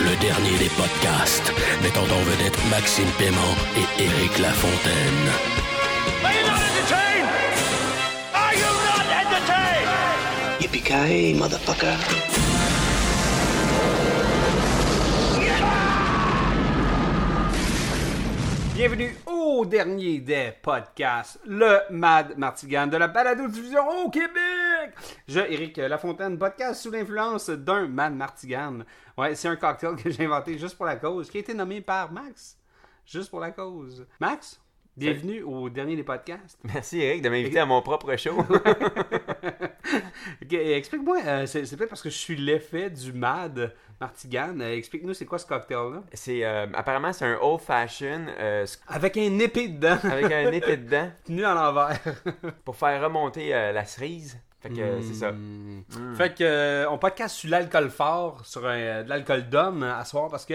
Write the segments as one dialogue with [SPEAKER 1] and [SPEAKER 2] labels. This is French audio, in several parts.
[SPEAKER 1] Le dernier des podcasts, mettant en vedette Maxime Paiement et Éric Lafontaine.
[SPEAKER 2] Are you not entertained? Are you not entertained?
[SPEAKER 3] Yippee-ki-yay, motherfucker.
[SPEAKER 4] Bienvenue au dernier des podcasts, le Mad Martigan de la balado-diffusion au Québec. Je, Éric Lafontaine, podcast sous l'influence d'un Mad Martigan. Ouais, c'est un cocktail que j'ai inventé juste pour la cause, qui a été nommé par Max. Juste pour la cause. Max, bienvenue au dernier des podcasts.
[SPEAKER 5] Merci Eric de m'inviter à mon propre show.
[SPEAKER 4] Explique-moi, euh, c'est peut-être parce que je suis l'effet du Mad Martigan. Euh, Explique-nous, c'est quoi ce cocktail-là?
[SPEAKER 5] c'est euh, apparemment c'est un old fashion
[SPEAKER 4] Avec un épée dedans.
[SPEAKER 5] avec un épée dedans
[SPEAKER 4] Tenu à l'envers.
[SPEAKER 5] pour faire remonter la cerise. Fait que euh, c'est ça.
[SPEAKER 4] Hmm. Fait que euh, on podcast sur l'alcool fort, sur un- de l'alcool d'homme à soir parce que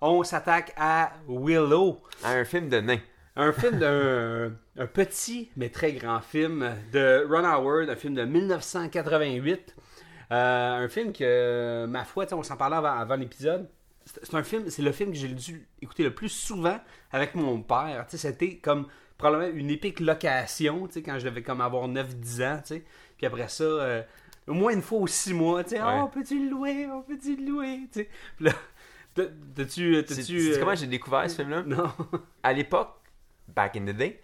[SPEAKER 4] on s'attaque à Willow,
[SPEAKER 5] Un film de nain.
[SPEAKER 4] un film d'un un petit mais très grand film de Ron Howard, un film de 1988. Euh, un film que ma foi, tu sais, on s'en parlait avant, avant l'épisode. C'est un film, c'est le film que j'ai dû écouter le plus souvent avec mon père. Tu sais, c'était comme probablement une épique location, tu sais, quand je devais comme avoir 9-10 ans, tu sais. Puis après ça, euh, au moins une fois ou six mois, tu sais,
[SPEAKER 5] Ouais.
[SPEAKER 4] oh, peux-tu le louer, on peut-tu le louer, tu sais. Puis là, t'as- t'as-tu,
[SPEAKER 5] c'est
[SPEAKER 4] euh,
[SPEAKER 5] comment j'ai découvert ce film-là?
[SPEAKER 4] Non.
[SPEAKER 5] À l'époque, back in the day,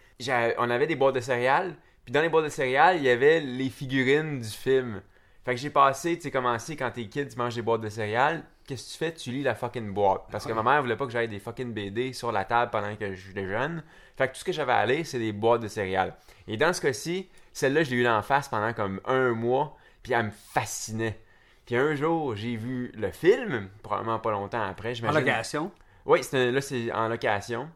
[SPEAKER 5] on avait des boîtes de céréales. Puis dans les boîtes de céréales, il y avait les figurines du film. Fait que j'ai passé, tu sais, commencé quand t'es kid, tu manges des boîtes de céréales. Qu'est-ce que tu fais? Tu lis la fucking boîte. Parce que ma mère voulait pas que j'aille des fucking BD sur la table pendant que j'étais jeune. Fait que tout ce que j'avais à lire, c'est des boîtes de céréales. Et dans ce cas-ci, celle-là, je l'ai eu en face pendant comme un mois. Puis elle me fascinait. Puis un jour, j'ai vu le film, probablement pas longtemps après,
[SPEAKER 4] En location?
[SPEAKER 5] Oui, là, c'est en location.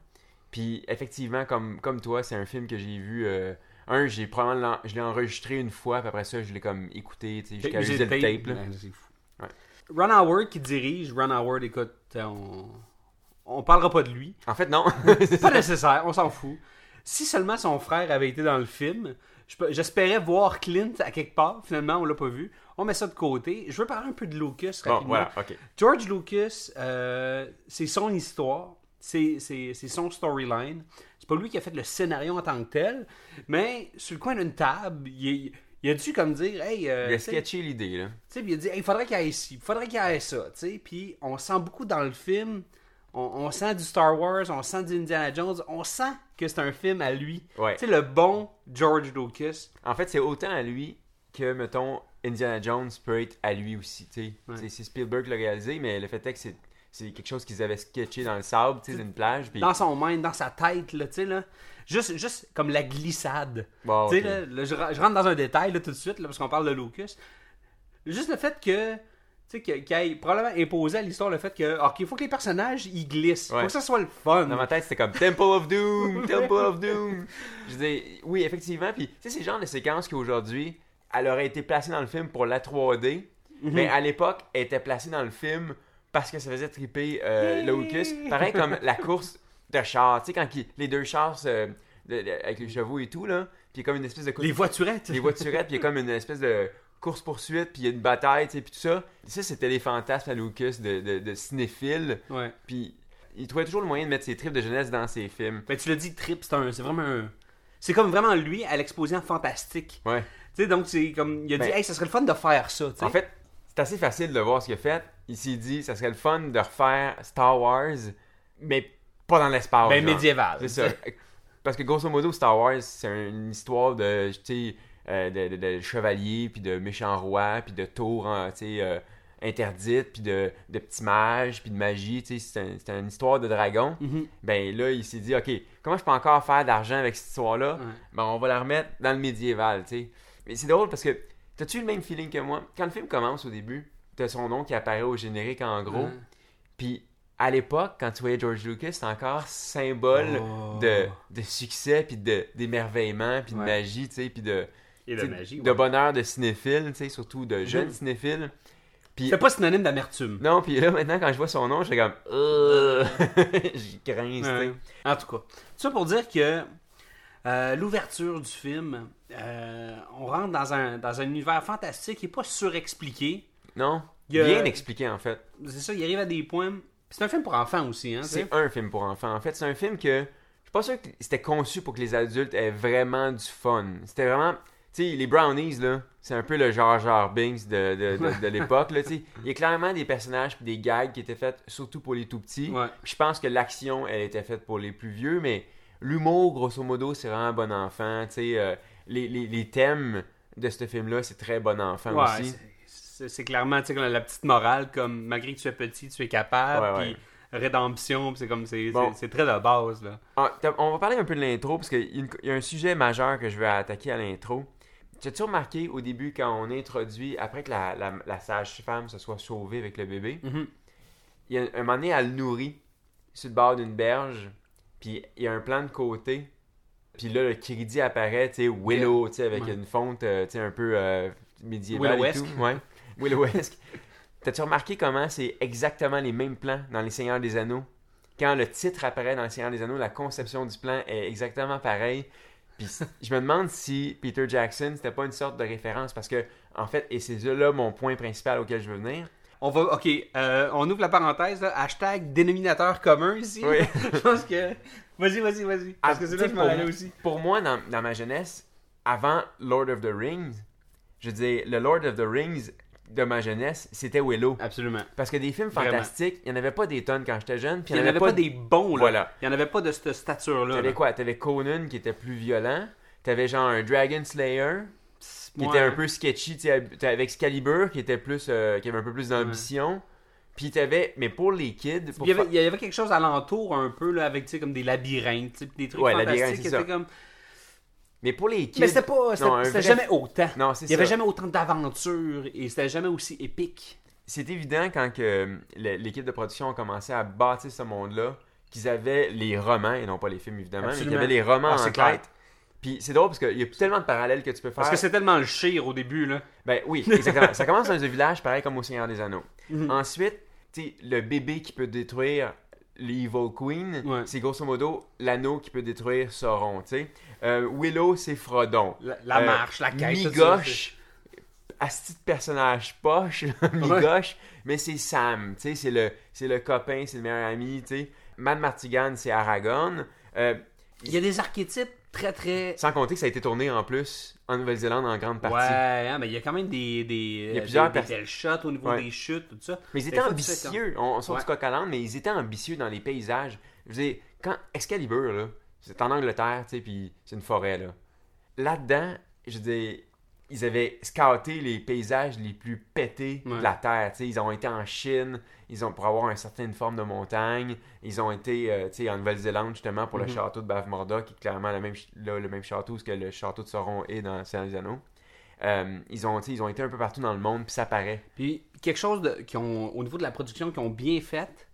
[SPEAKER 5] Puis, effectivement, comme, comme toi, c'est un film que j'ai vu. euh, un, j'ai probablement je l'ai enregistré une fois, puis après ça, je l'ai comme écouté, tu sais, jusqu'à
[SPEAKER 4] J'ai
[SPEAKER 5] user le tape. là.
[SPEAKER 4] Ouais, c'est fou.
[SPEAKER 5] Ouais.
[SPEAKER 4] Ron Howard qui dirige. Ron Howard, écoute, on... on parlera pas de lui.
[SPEAKER 5] En fait, non. C'est
[SPEAKER 4] Pas nécessaire, on s'en fout. Si seulement son frère avait été dans le film, j'espérais voir Clint à quelque part. Finalement, on l'a pas vu. On met ça de côté. Je veux parler un peu de Lucas
[SPEAKER 5] Bon,
[SPEAKER 4] rapidement.
[SPEAKER 5] voilà, ok.
[SPEAKER 4] George Lucas, euh, c'est son histoire, c'est son storyline. C'est pas lui qui a fait le scénario en tant que tel, mais sur le coin d'une table, il, il a dû comme dire, hey, euh,
[SPEAKER 5] Il a sketché l'idée, là.
[SPEAKER 4] tu sais, puis il a dit, il faudrait qu'il y ait ci, il faudrait qu'il y ait ça, tu sais. Puis on sent beaucoup dans le film, on, on sent du Star Wars, on sent du Indiana Jones, on sent que c'est un film à lui.
[SPEAKER 5] Ouais.
[SPEAKER 4] Tu sais, le bon George Lucas.
[SPEAKER 5] En fait, c'est autant à lui que, mettons, Indiana Jones peut être à lui aussi, tu sais.
[SPEAKER 4] Ouais.
[SPEAKER 5] C'est- Spielberg qui l'a réalisé, mais le fait est que c'est c'est quelque chose qu'ils avaient sketché dans le sable, tu sais, d'une plage. Puis...
[SPEAKER 4] Dans son mind, dans sa tête, là, tu sais, là. Juste, juste comme la glissade. Tu sais, là, là, je, je rentre dans un détail, là, tout de suite, là, parce qu'on parle de Lucas. Juste le fait que, tu sais, qu'il ait probablement imposé à l'histoire le fait que, ok, il faut que les personnages, ils glissent. Il
[SPEAKER 5] Ouais.
[SPEAKER 4] faut que ça soit le fun.
[SPEAKER 5] Dans ma tête, c'était comme Temple of Doom, Temple of Doom. Je dis, oui, effectivement. Puis, tu sais, c'est le genre de séquence qu'aujourd'hui, elle aurait été placée dans le film pour la 3D.
[SPEAKER 4] Mhm.
[SPEAKER 5] Mais à l'époque, elle était placée dans le film parce que ça faisait triper euh. Pareil comme la course de chars. Tu sais, quand il- les deux chars se- de- de- avec les chevaux et tout, là. Puis il y a comme une espèce de.
[SPEAKER 4] Les voiturettes.
[SPEAKER 5] les voiturettes, puis il y a comme une espèce de course-poursuite, puis il y a une bataille, tu sais, puis tout ça. Ça, c'était les fantasmes à Lucas de, de, de cinéphile.
[SPEAKER 4] Ouais.
[SPEAKER 5] Puis il trouvait toujours le moyen de mettre ses tripes de jeunesse dans ses films.
[SPEAKER 4] Ben, tu l'as dit, Trip, c'est un- c'est vraiment un. C'est comme vraiment lui à l'exposé en fantastique.
[SPEAKER 5] Ouais.
[SPEAKER 4] Tu sais, donc c'est comme. Il a dit,
[SPEAKER 5] Ben,
[SPEAKER 4] hey, ça serait le fun de faire ça, tu sais.
[SPEAKER 5] En fait, c'est assez facile de voir ce qu'il a fait. Il s'est dit, ça serait le fun de refaire Star Wars, mais pas dans l'espace.
[SPEAKER 4] ben
[SPEAKER 5] genre.
[SPEAKER 4] médiéval.
[SPEAKER 5] C'est ça. Parce que grosso modo, Star Wars, c'est une histoire de, tu sais, euh, de, de, de chevaliers, puis de méchants rois, puis de tours, hein, euh, interdites, puis de, de petits mages, puis de magie, c'est un- une histoire de dragon.
[SPEAKER 4] Mhm.
[SPEAKER 5] Ben là, il s'est dit, OK, comment je peux encore faire d'argent avec cette histoire-là?
[SPEAKER 4] Ouais.
[SPEAKER 5] Ben, on va la remettre dans le médiéval, tu sais. Mais c'est drôle parce que, t'as-tu le même feeling que moi? Quand le film commence au début, t'as son nom qui apparaît au générique en gros, puis à l'époque, quand tu voyais George Lucas, c'était encore symbole
[SPEAKER 4] Oh.
[SPEAKER 5] de, de succès, puis de- d'émerveillement, puis de magie, tu sais, puis de,
[SPEAKER 4] Et de magie.
[SPEAKER 5] de
[SPEAKER 4] ouais.
[SPEAKER 5] bonheur de cinéphile, tu sais, surtout de jeunes
[SPEAKER 4] Mhm.
[SPEAKER 5] cinéphiles. Puis,
[SPEAKER 4] C'est pas synonyme d'amertume.
[SPEAKER 5] non, puis là, maintenant, quand je vois son nom, je suis comme, Euh, j'y grince.
[SPEAKER 4] Ouais. En tout cas, ça pour dire que euh, l'ouverture du film, euh, on rentre dans un, dans un univers fantastique qui n'est pas surexpliqué.
[SPEAKER 5] Non,
[SPEAKER 4] Il a-
[SPEAKER 5] bien expliqué, en fait.
[SPEAKER 4] C'est ça, il arrive à des points. C'est un film pour enfants aussi, hein.
[SPEAKER 5] C'est un film pour enfants. En fait, c'est un film que je suis pas sûr que c'était conçu pour que les adultes aient vraiment du fun. C'était vraiment, sais, les brownies là, c'est un peu le Jar Jar Binks de, de, de, de l'époque là. Il y a clairement des personnages puis des gags qui étaient faits surtout pour les tout petits.
[SPEAKER 4] Ouais.
[SPEAKER 5] Je pense que l'action elle était faite pour les plus vieux, mais l'humour grosso modo c'est vraiment bon enfant. Euh, les, les, les thèmes de ce film là c'est très bon enfant
[SPEAKER 4] Ouais,
[SPEAKER 5] aussi.
[SPEAKER 4] c'est- clairement la petite morale, comme malgré que tu es petit, tu es capable.
[SPEAKER 5] Ouais,
[SPEAKER 4] rédemption, c'est comme c'est
[SPEAKER 5] Bon.
[SPEAKER 4] très de base là.
[SPEAKER 5] Ah, on va parler un peu de l'intro parce qu'il y, y a un sujet majeur que je veux attaquer à l'intro. T'as-tu remarqué au début quand on introduit, après que la, la, la sage-femme se soit sauvée avec le bébé,
[SPEAKER 4] Mhm.
[SPEAKER 5] il y a un moment donné, elle le nourrit sur le bord d'une berge, puis il y a un plan de côté, puis là, le crédit apparaît, tu sais, Willow, tu sais, avec
[SPEAKER 4] Ouais.
[SPEAKER 5] une fonte, euh, tu sais, un peu euh, médiévale et tout. Ouais, Willowesque. T'as-tu remarqué comment c'est exactement les mêmes plans dans Les Seigneurs des Anneaux? Quand le titre apparaît dans Les Seigneurs des Anneaux, la conception du plan est exactement pareille. Puis je me demande si Peter Jackson, c'était pas une sorte de référence, parce que, en fait, et c'est là mon point principal auquel je veux venir.
[SPEAKER 4] On va, ok, euh, on ouvre la parenthèse, là, hashtag dénominateur commun ici.
[SPEAKER 5] Oui.
[SPEAKER 4] je pense que. Vas-y, vas-y, vas-y. Parce
[SPEAKER 5] Ah,
[SPEAKER 4] que c'est là que je m'en
[SPEAKER 5] pour-
[SPEAKER 4] allais aussi.
[SPEAKER 5] Pour moi, dans, dans ma jeunesse, avant Lord of the Rings, je dire, le Lord of the Rings de ma jeunesse, c'était Willow.
[SPEAKER 4] Absolument.
[SPEAKER 5] Parce que des films
[SPEAKER 4] Vraiment.
[SPEAKER 5] fantastiques, il n'y en avait pas des tonnes quand j'étais jeune. Puis
[SPEAKER 4] Il n'y en avait pas des bons, là.
[SPEAKER 5] Voilà.
[SPEAKER 4] Il n'y en avait pas de cette stature-là.
[SPEAKER 5] T'avais quoi? T'avais Conan qui était plus violent. T'avais genre un Dragon Slayer qui
[SPEAKER 4] Ouais.
[SPEAKER 5] était un peu sketchy. T'avais avec Excalibur qui était plus, euh, qui avait un peu plus d'ambition. Puis t'avais, mais pour les kids, pour
[SPEAKER 4] Il y, avait,
[SPEAKER 5] fa-
[SPEAKER 4] il y avait quelque chose alentour un peu, là, avec, tu sais, comme des labyrinthes, des trucs
[SPEAKER 5] Ouais,
[SPEAKER 4] fantastiques qui étaient comme...
[SPEAKER 5] mais pour les kids,
[SPEAKER 4] Mais c'était pas... C'était
[SPEAKER 5] Non, un
[SPEAKER 4] c'était
[SPEAKER 5] vrai-
[SPEAKER 4] jamais autant.
[SPEAKER 5] non, c'est
[SPEAKER 4] Il n'y avait jamais autant d'aventures et c'était jamais aussi épique.
[SPEAKER 5] c'est évident quand que euh, l'équipe de production a commencé à bâtir ce monde-là, qu'ils avaient les romans, et non pas les films évidemment, mais qu'ils
[SPEAKER 4] Absolument.
[SPEAKER 5] avaient les romans
[SPEAKER 4] Ah,
[SPEAKER 5] en
[SPEAKER 4] c'est
[SPEAKER 5] tête.
[SPEAKER 4] clair.
[SPEAKER 5] Puis c'est drôle parce qu'il y a tellement de parallèles que tu peux faire.
[SPEAKER 4] Parce que c'est tellement le chire au début, là.
[SPEAKER 5] Ben oui, exactement. ça commence dans un village pareil comme au Seigneur des Anneaux.
[SPEAKER 4] Mhm.
[SPEAKER 5] Ensuite, tu sais, le bébé qui peut détruire l'Evil Queen,
[SPEAKER 4] Ouais.
[SPEAKER 5] c'est grosso modo l'anneau qui peut détruire Sauron, tu sais. Euh, Willow, c'est Frodon.
[SPEAKER 4] La, la
[SPEAKER 5] Euh,
[SPEAKER 4] marche, la quête,
[SPEAKER 5] Mi-gauche, asti de personnage poche, là, mi-gauche, mais c'est Sam, tu sais, c'est le, c'est le copain, c'est le meilleur ami, tu sais. Mad Martigan, c'est Aragorn. Euh,
[SPEAKER 4] Il y a des archétypes très, très...
[SPEAKER 5] sans compter que ça a été tourné en plus en Nouvelle-Zélande en grande partie.
[SPEAKER 4] Ouais, hein, mais il y a quand même des, des,
[SPEAKER 5] Il y a plusieurs
[SPEAKER 4] des, des shots au niveau
[SPEAKER 5] Ouais.
[SPEAKER 4] des chutes, tout ça.
[SPEAKER 5] Mais ils
[SPEAKER 4] Des
[SPEAKER 5] étaient ambitieux. On, on sort
[SPEAKER 4] Ouais.
[SPEAKER 5] du coq à l'âne, mais ils étaient ambitieux dans les paysages. Je veux dire, quand Excalibur, là, c'est en Angleterre, tu sais, puis c'est une forêt, là. Là-dedans, je veux dire, ils avaient scouté les paysages les plus pétés
[SPEAKER 4] Ouais.
[SPEAKER 5] de la Terre. Ils ont été en Chine, ils ont pour avoir une certaine forme de montagne. Ils ont été, euh, en Nouvelle-Zélande, justement, pour le
[SPEAKER 4] Mhm.
[SPEAKER 5] château de Bavmorda, qui est clairement le même, là, le même château que le château de Sauron est dans Seigneur des Anneaux. Euh, ils, ont, ils ont été un peu partout dans le monde, puis ça paraît.
[SPEAKER 4] Puis quelque chose de, qui ont, au niveau de la production qui ont bien fait.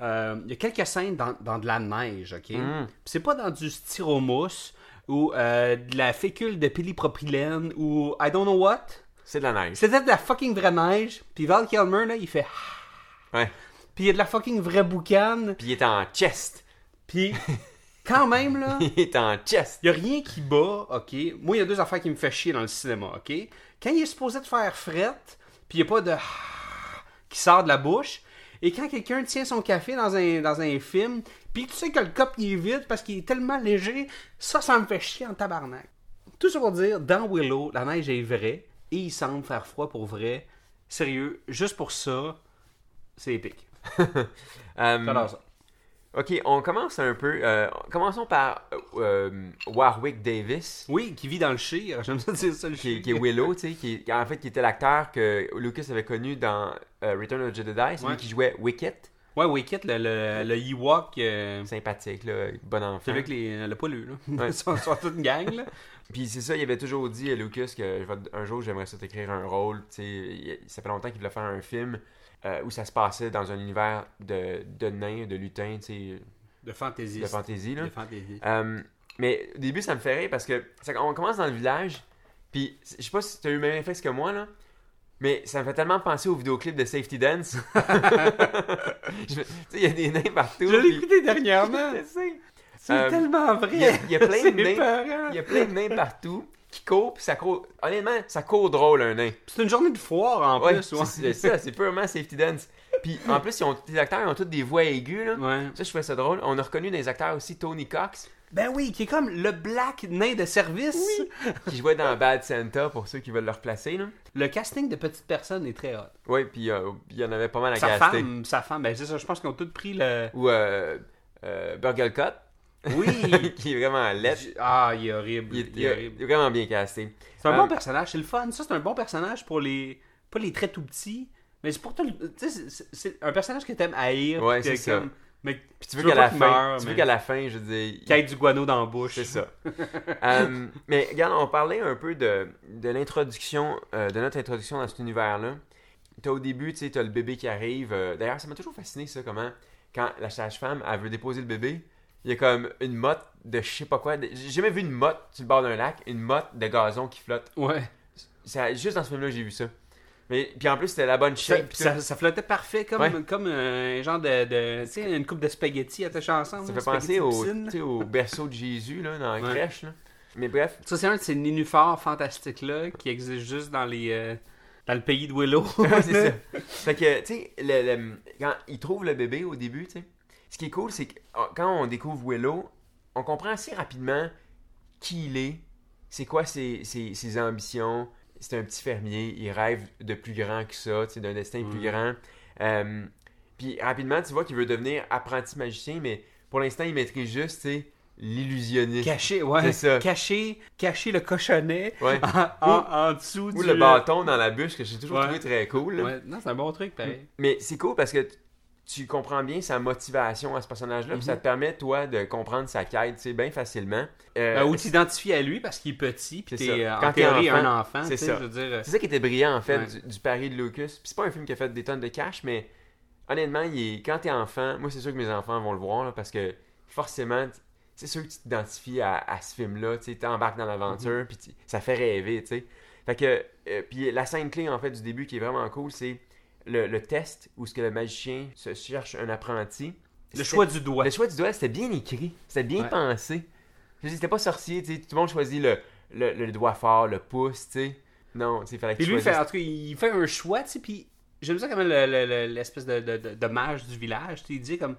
[SPEAKER 4] euh, Il y a quelques scènes dans, dans de la neige, ok?
[SPEAKER 5] Mm.
[SPEAKER 4] C'est pas dans du styromousse ou euh, de la fécule de polypropylène ou I don't know what.
[SPEAKER 5] C'est de la neige.
[SPEAKER 4] C'était de la fucking vraie neige. Puis Val Kilmer, là, il fait.
[SPEAKER 5] Ouais.
[SPEAKER 4] Puis il y a de la fucking vraie boucane.
[SPEAKER 5] Puis il est en chest.
[SPEAKER 4] Puis quand même, là.
[SPEAKER 5] Il est en chest.
[SPEAKER 4] Il y a rien qui bat, ok? Moi, il y a deux affaires qui me fait chier dans le cinéma, ok? Quand il est supposé de faire fret, puis il n'y a pas de qui sort de la bouche, et quand quelqu'un tient son café dans un, dans un film, puis tu sais que le cup il est vide parce qu'il est tellement léger, ça, ça me fait chier en tabarnak. Tout ça pour dire, dans Willow, la neige est vraie, et il semble faire froid pour vrai. Sérieux, juste pour ça, c'est épique. J'adore ça.
[SPEAKER 5] ok, on commence un peu. euh, commençons par euh, Warwick Davis,
[SPEAKER 4] Oui, qui vit dans le chire, j'aime ça dire ça, le
[SPEAKER 5] qui,
[SPEAKER 4] chire.
[SPEAKER 5] est- qui est Willow, tu sais, qui, en fait qui était l'acteur que Lucas avait connu dans euh, Return of the Jedi, c'est
[SPEAKER 4] Ouais.
[SPEAKER 5] lui qui jouait Wicket,
[SPEAKER 4] Ouais, Wicket, le, le, le Ewok, euh,
[SPEAKER 5] sympathique, là, bon enfant.
[SPEAKER 4] C'est avec les, le poilu, là.
[SPEAKER 5] Ouais.
[SPEAKER 4] Ils sont, sont toute une gang, là.
[SPEAKER 5] Puis c'est ça, il avait toujours dit à Lucas que un jour j'aimerais ça t'écrire un rôle, tu sais, il- ça fait longtemps qu'il voulait faire un film. euh, où ça se passait dans un univers de, de nains, de lutins, tu sais,
[SPEAKER 4] De fantasy.
[SPEAKER 5] de fantasy. Là.
[SPEAKER 4] De fantasy.
[SPEAKER 5] Euh, mais au début, ça me fait rire parce que ça- on commence dans le village, puis je sais pas si tu as eu le même réflexe que moi, là, mais ça me fait tellement penser au vidéoclip de Safety Dance. Tu sais, il y a des nains partout.
[SPEAKER 4] Je l'ai écouté dernièrement. C'est
[SPEAKER 5] Euh,
[SPEAKER 4] tellement vrai.
[SPEAKER 5] Il y a, il y a plein de nains. Il y a plein de nains partout qui courent, puis ça court. Honnêtement, ça court drôle, un nain.
[SPEAKER 4] C'est une journée de foire en
[SPEAKER 5] Ouais,
[SPEAKER 4] plus. Ouais.
[SPEAKER 5] c'est ça, c'est purement Safety Dance. Puis en plus, ils ont, les acteurs ils ont tous des voix aiguës, là.
[SPEAKER 4] Ouais.
[SPEAKER 5] Ça, je trouvais ça drôle. On a reconnu des acteurs aussi Tony Cox,
[SPEAKER 4] Ben oui, qui est comme le black nain de service.
[SPEAKER 5] qui jouait dans Bad Santa pour ceux qui veulent le replacer, là.
[SPEAKER 4] Le casting de petites personnes est très hot.
[SPEAKER 5] Oui, puis euh, il y en avait pas mal à
[SPEAKER 4] Sa
[SPEAKER 5] caster.
[SPEAKER 4] femme, sa femme, ben c'est ça, je pense qu'ils ont tous pris le.
[SPEAKER 5] Ou euh, euh, Burgle Cut,
[SPEAKER 4] Oui!
[SPEAKER 5] qui est vraiment laid.
[SPEAKER 4] ah, il est horrible.
[SPEAKER 5] Il est,
[SPEAKER 4] Il, horrible.
[SPEAKER 5] il est vraiment bien casté.
[SPEAKER 4] C'est un
[SPEAKER 5] Euh,
[SPEAKER 4] bon personnage, c'est le fun. Ça, c'est un bon personnage pour les. Pas les très tout petits, mais c'est pour tout le- Tu sais, c'est- un personnage que t'aimes haïr.
[SPEAKER 5] Ouais, c'est ça.
[SPEAKER 4] comme- Mais
[SPEAKER 5] Puis tu veux
[SPEAKER 4] veux
[SPEAKER 5] qu'à la fin,
[SPEAKER 4] meure,
[SPEAKER 5] tu veux qu'à la fin, je dire,
[SPEAKER 4] qu'il y ait du guano dans la bouche.
[SPEAKER 5] C'est ça. Euh, mais regarde, on parlait un peu de, de l'introduction, euh, de notre introduction dans cet univers-là. T'as au début, tu sais, t'as le bébé qui arrive. euh, D'ailleurs, ça m'a toujours fasciné, ça, comment, quand la sage-femme, elle veut déposer le bébé, il y a comme une motte de je sais pas quoi. J'ai jamais vu une motte sur le bord d'un lac, une motte de gazon qui flotte.
[SPEAKER 4] Ouais.
[SPEAKER 5] Ça, juste dans ce film-là, j'ai vu ça. Mais, puis en plus, c'était la bonne shape.
[SPEAKER 4] ça, ça flottait parfait comme,
[SPEAKER 5] Ouais.
[SPEAKER 4] comme un genre de. de tu sais, une coupe de spaghettis attachés ensemble.
[SPEAKER 5] Ça fait penser au, berceau de Jésus, là, dans la
[SPEAKER 4] Ouais.
[SPEAKER 5] crèche. Là. Mais bref,
[SPEAKER 4] Ça, c'est un de ces nénuphars fantastiques-là qui existent juste dans les. euh, dans le pays de Willow.
[SPEAKER 5] C'est ça. Fait que, tu sais, le- le- quand il trouve le bébé au début, tu sais, ce qui est cool, c'est que ah, quand on découvre Willow, on comprend assez rapidement qui il est, c'est quoi ses, ses- ses ambitions. C'est un petit fermier, il rêve de plus grand que ça, d'un destin plus grand. Euh, puis rapidement, tu vois qu'il veut devenir apprenti magicien, mais pour l'instant, il maîtrise juste, l'illusionniste.
[SPEAKER 4] Cacher, ouais.
[SPEAKER 5] C'est ça.
[SPEAKER 4] Cacher, cacher le cochonnet
[SPEAKER 5] Ouais.
[SPEAKER 4] en, en- en dessous
[SPEAKER 5] Ou
[SPEAKER 4] du.
[SPEAKER 5] le bâton dans la bûche, que j'ai toujours
[SPEAKER 4] Ouais.
[SPEAKER 5] trouvé très cool.
[SPEAKER 4] Ouais, non, c'est un bon truc, pareil.
[SPEAKER 5] Mais c'est cool parce que tu comprends bien sa motivation à ce personnage-là, puis ça te permet, toi, de comprendre sa quête, tu sais, bien facilement. Euh,
[SPEAKER 4] Euh, ou t'identifies à lui parce qu'il est petit, puis t'es euh,
[SPEAKER 5] Quand
[SPEAKER 4] en théorie
[SPEAKER 5] enfant,
[SPEAKER 4] un enfant.
[SPEAKER 5] c'est
[SPEAKER 4] tu sais,
[SPEAKER 5] ça.
[SPEAKER 4] Dire, euh,
[SPEAKER 5] c'est ça qui était brillant, en fait,
[SPEAKER 4] Ouais.
[SPEAKER 5] du, du pari de Lucas. Puis c'est pas un film qui a fait des tonnes de cash, mais honnêtement, il est... quand t'es enfant, moi, c'est sûr que mes enfants vont le voir, là, parce que forcément, c'est sûr que tu t'identifies à, à ce film-là, tu sais, t'embarques dans l'aventure,
[SPEAKER 4] Mhm.
[SPEAKER 5] puis ça fait rêver, tu sais. Fait que, euh, puis la scène clé, en fait, du début qui est vraiment cool, c'est le, le test où ce que le magicien se cherche un apprenti.
[SPEAKER 4] le choix du doigt.
[SPEAKER 5] Le choix du doigt, c'était bien écrit. C'était bien
[SPEAKER 4] Ouais.
[SPEAKER 5] pensé. C'était pas sorcier, tu sais. Tout le monde choisit le, le, le doigt fort, le pouce, tu sais. Non, tu sais, il fallait que
[SPEAKER 4] Puis
[SPEAKER 5] tu
[SPEAKER 4] lui, il fait, en
[SPEAKER 5] choisisses-
[SPEAKER 4] tout cas, il fait un choix, tu sais, puis j'aime ça quand même le- le- le- l'espèce de, de, mage du village, tu sais, il dit comme...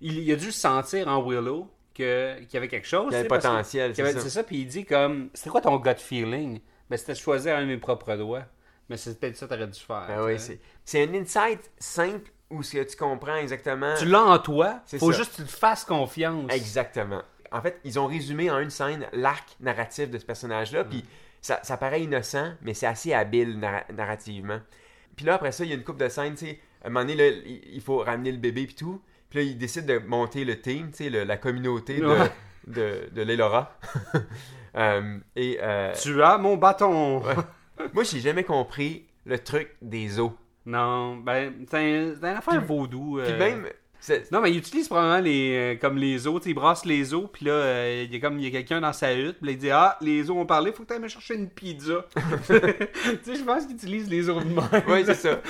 [SPEAKER 4] Il, il a dû sentir en Willow que- qu'il y avait quelque chose,
[SPEAKER 5] Il y avait potentiel,
[SPEAKER 4] y avait-
[SPEAKER 5] c'est
[SPEAKER 4] C'est
[SPEAKER 5] ça.
[SPEAKER 4] ça, puis il dit comme... C'était quoi ton gut feeling? Ben, c'était de choisir un de mes propres doigts. Mais c'est peut-être ça que t'aurais dû faire.
[SPEAKER 5] Ben oui, c'est c'est un insight simple où ce que tu comprends exactement.
[SPEAKER 4] Tu l'as en toi,
[SPEAKER 5] C'est
[SPEAKER 4] faut
[SPEAKER 5] ça.
[SPEAKER 4] juste que tu te fasses confiance.
[SPEAKER 5] Exactement. En fait, ils ont résumé en une scène l'arc narratif de ce personnage-là, puis ça, ça paraît innocent, mais c'est assez habile narra- narrativement. Puis là, après ça, il y a une coupe de scènes, tu sais, à un moment donné, là, il faut ramener le bébé puis tout. Puis là, il décide de monter le team, tu sais, le- la communauté de,
[SPEAKER 4] Ouais.
[SPEAKER 5] de, de l'Elora. Euh, et euh,
[SPEAKER 4] Tu as mon bâton!
[SPEAKER 5] Ouais. moi, j'ai jamais compris le truc des os.
[SPEAKER 4] Non, ben, c'est un, c'est un affaire vaudou.
[SPEAKER 5] Puis
[SPEAKER 4] euh.
[SPEAKER 5] même,
[SPEAKER 4] Non, mais il utilise probablement les, euh, comme les os, il brasse les os, puis là, euh, il y a comme il y a quelqu'un dans sa hutte, puis là, il dit Ah, les os ont parlé, faut que tu ailles me chercher une pizza. tu sais, je pense qu'il utilise les os de même.
[SPEAKER 5] ouais, c'est ça.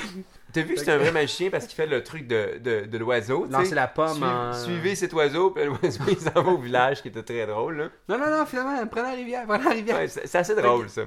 [SPEAKER 5] T'as vu que c'est un vrai magicien parce qu'il fait le truc de, de, de l'oiseau.
[SPEAKER 4] Lancer la pomme en-
[SPEAKER 5] Suivez cet oiseau, puis l'oiseau il s'en va au village, qui était très drôle. Là.
[SPEAKER 4] Non, non, non, finalement, prends la rivière, prends la rivière.
[SPEAKER 5] Ouais, c'est assez drôle ça.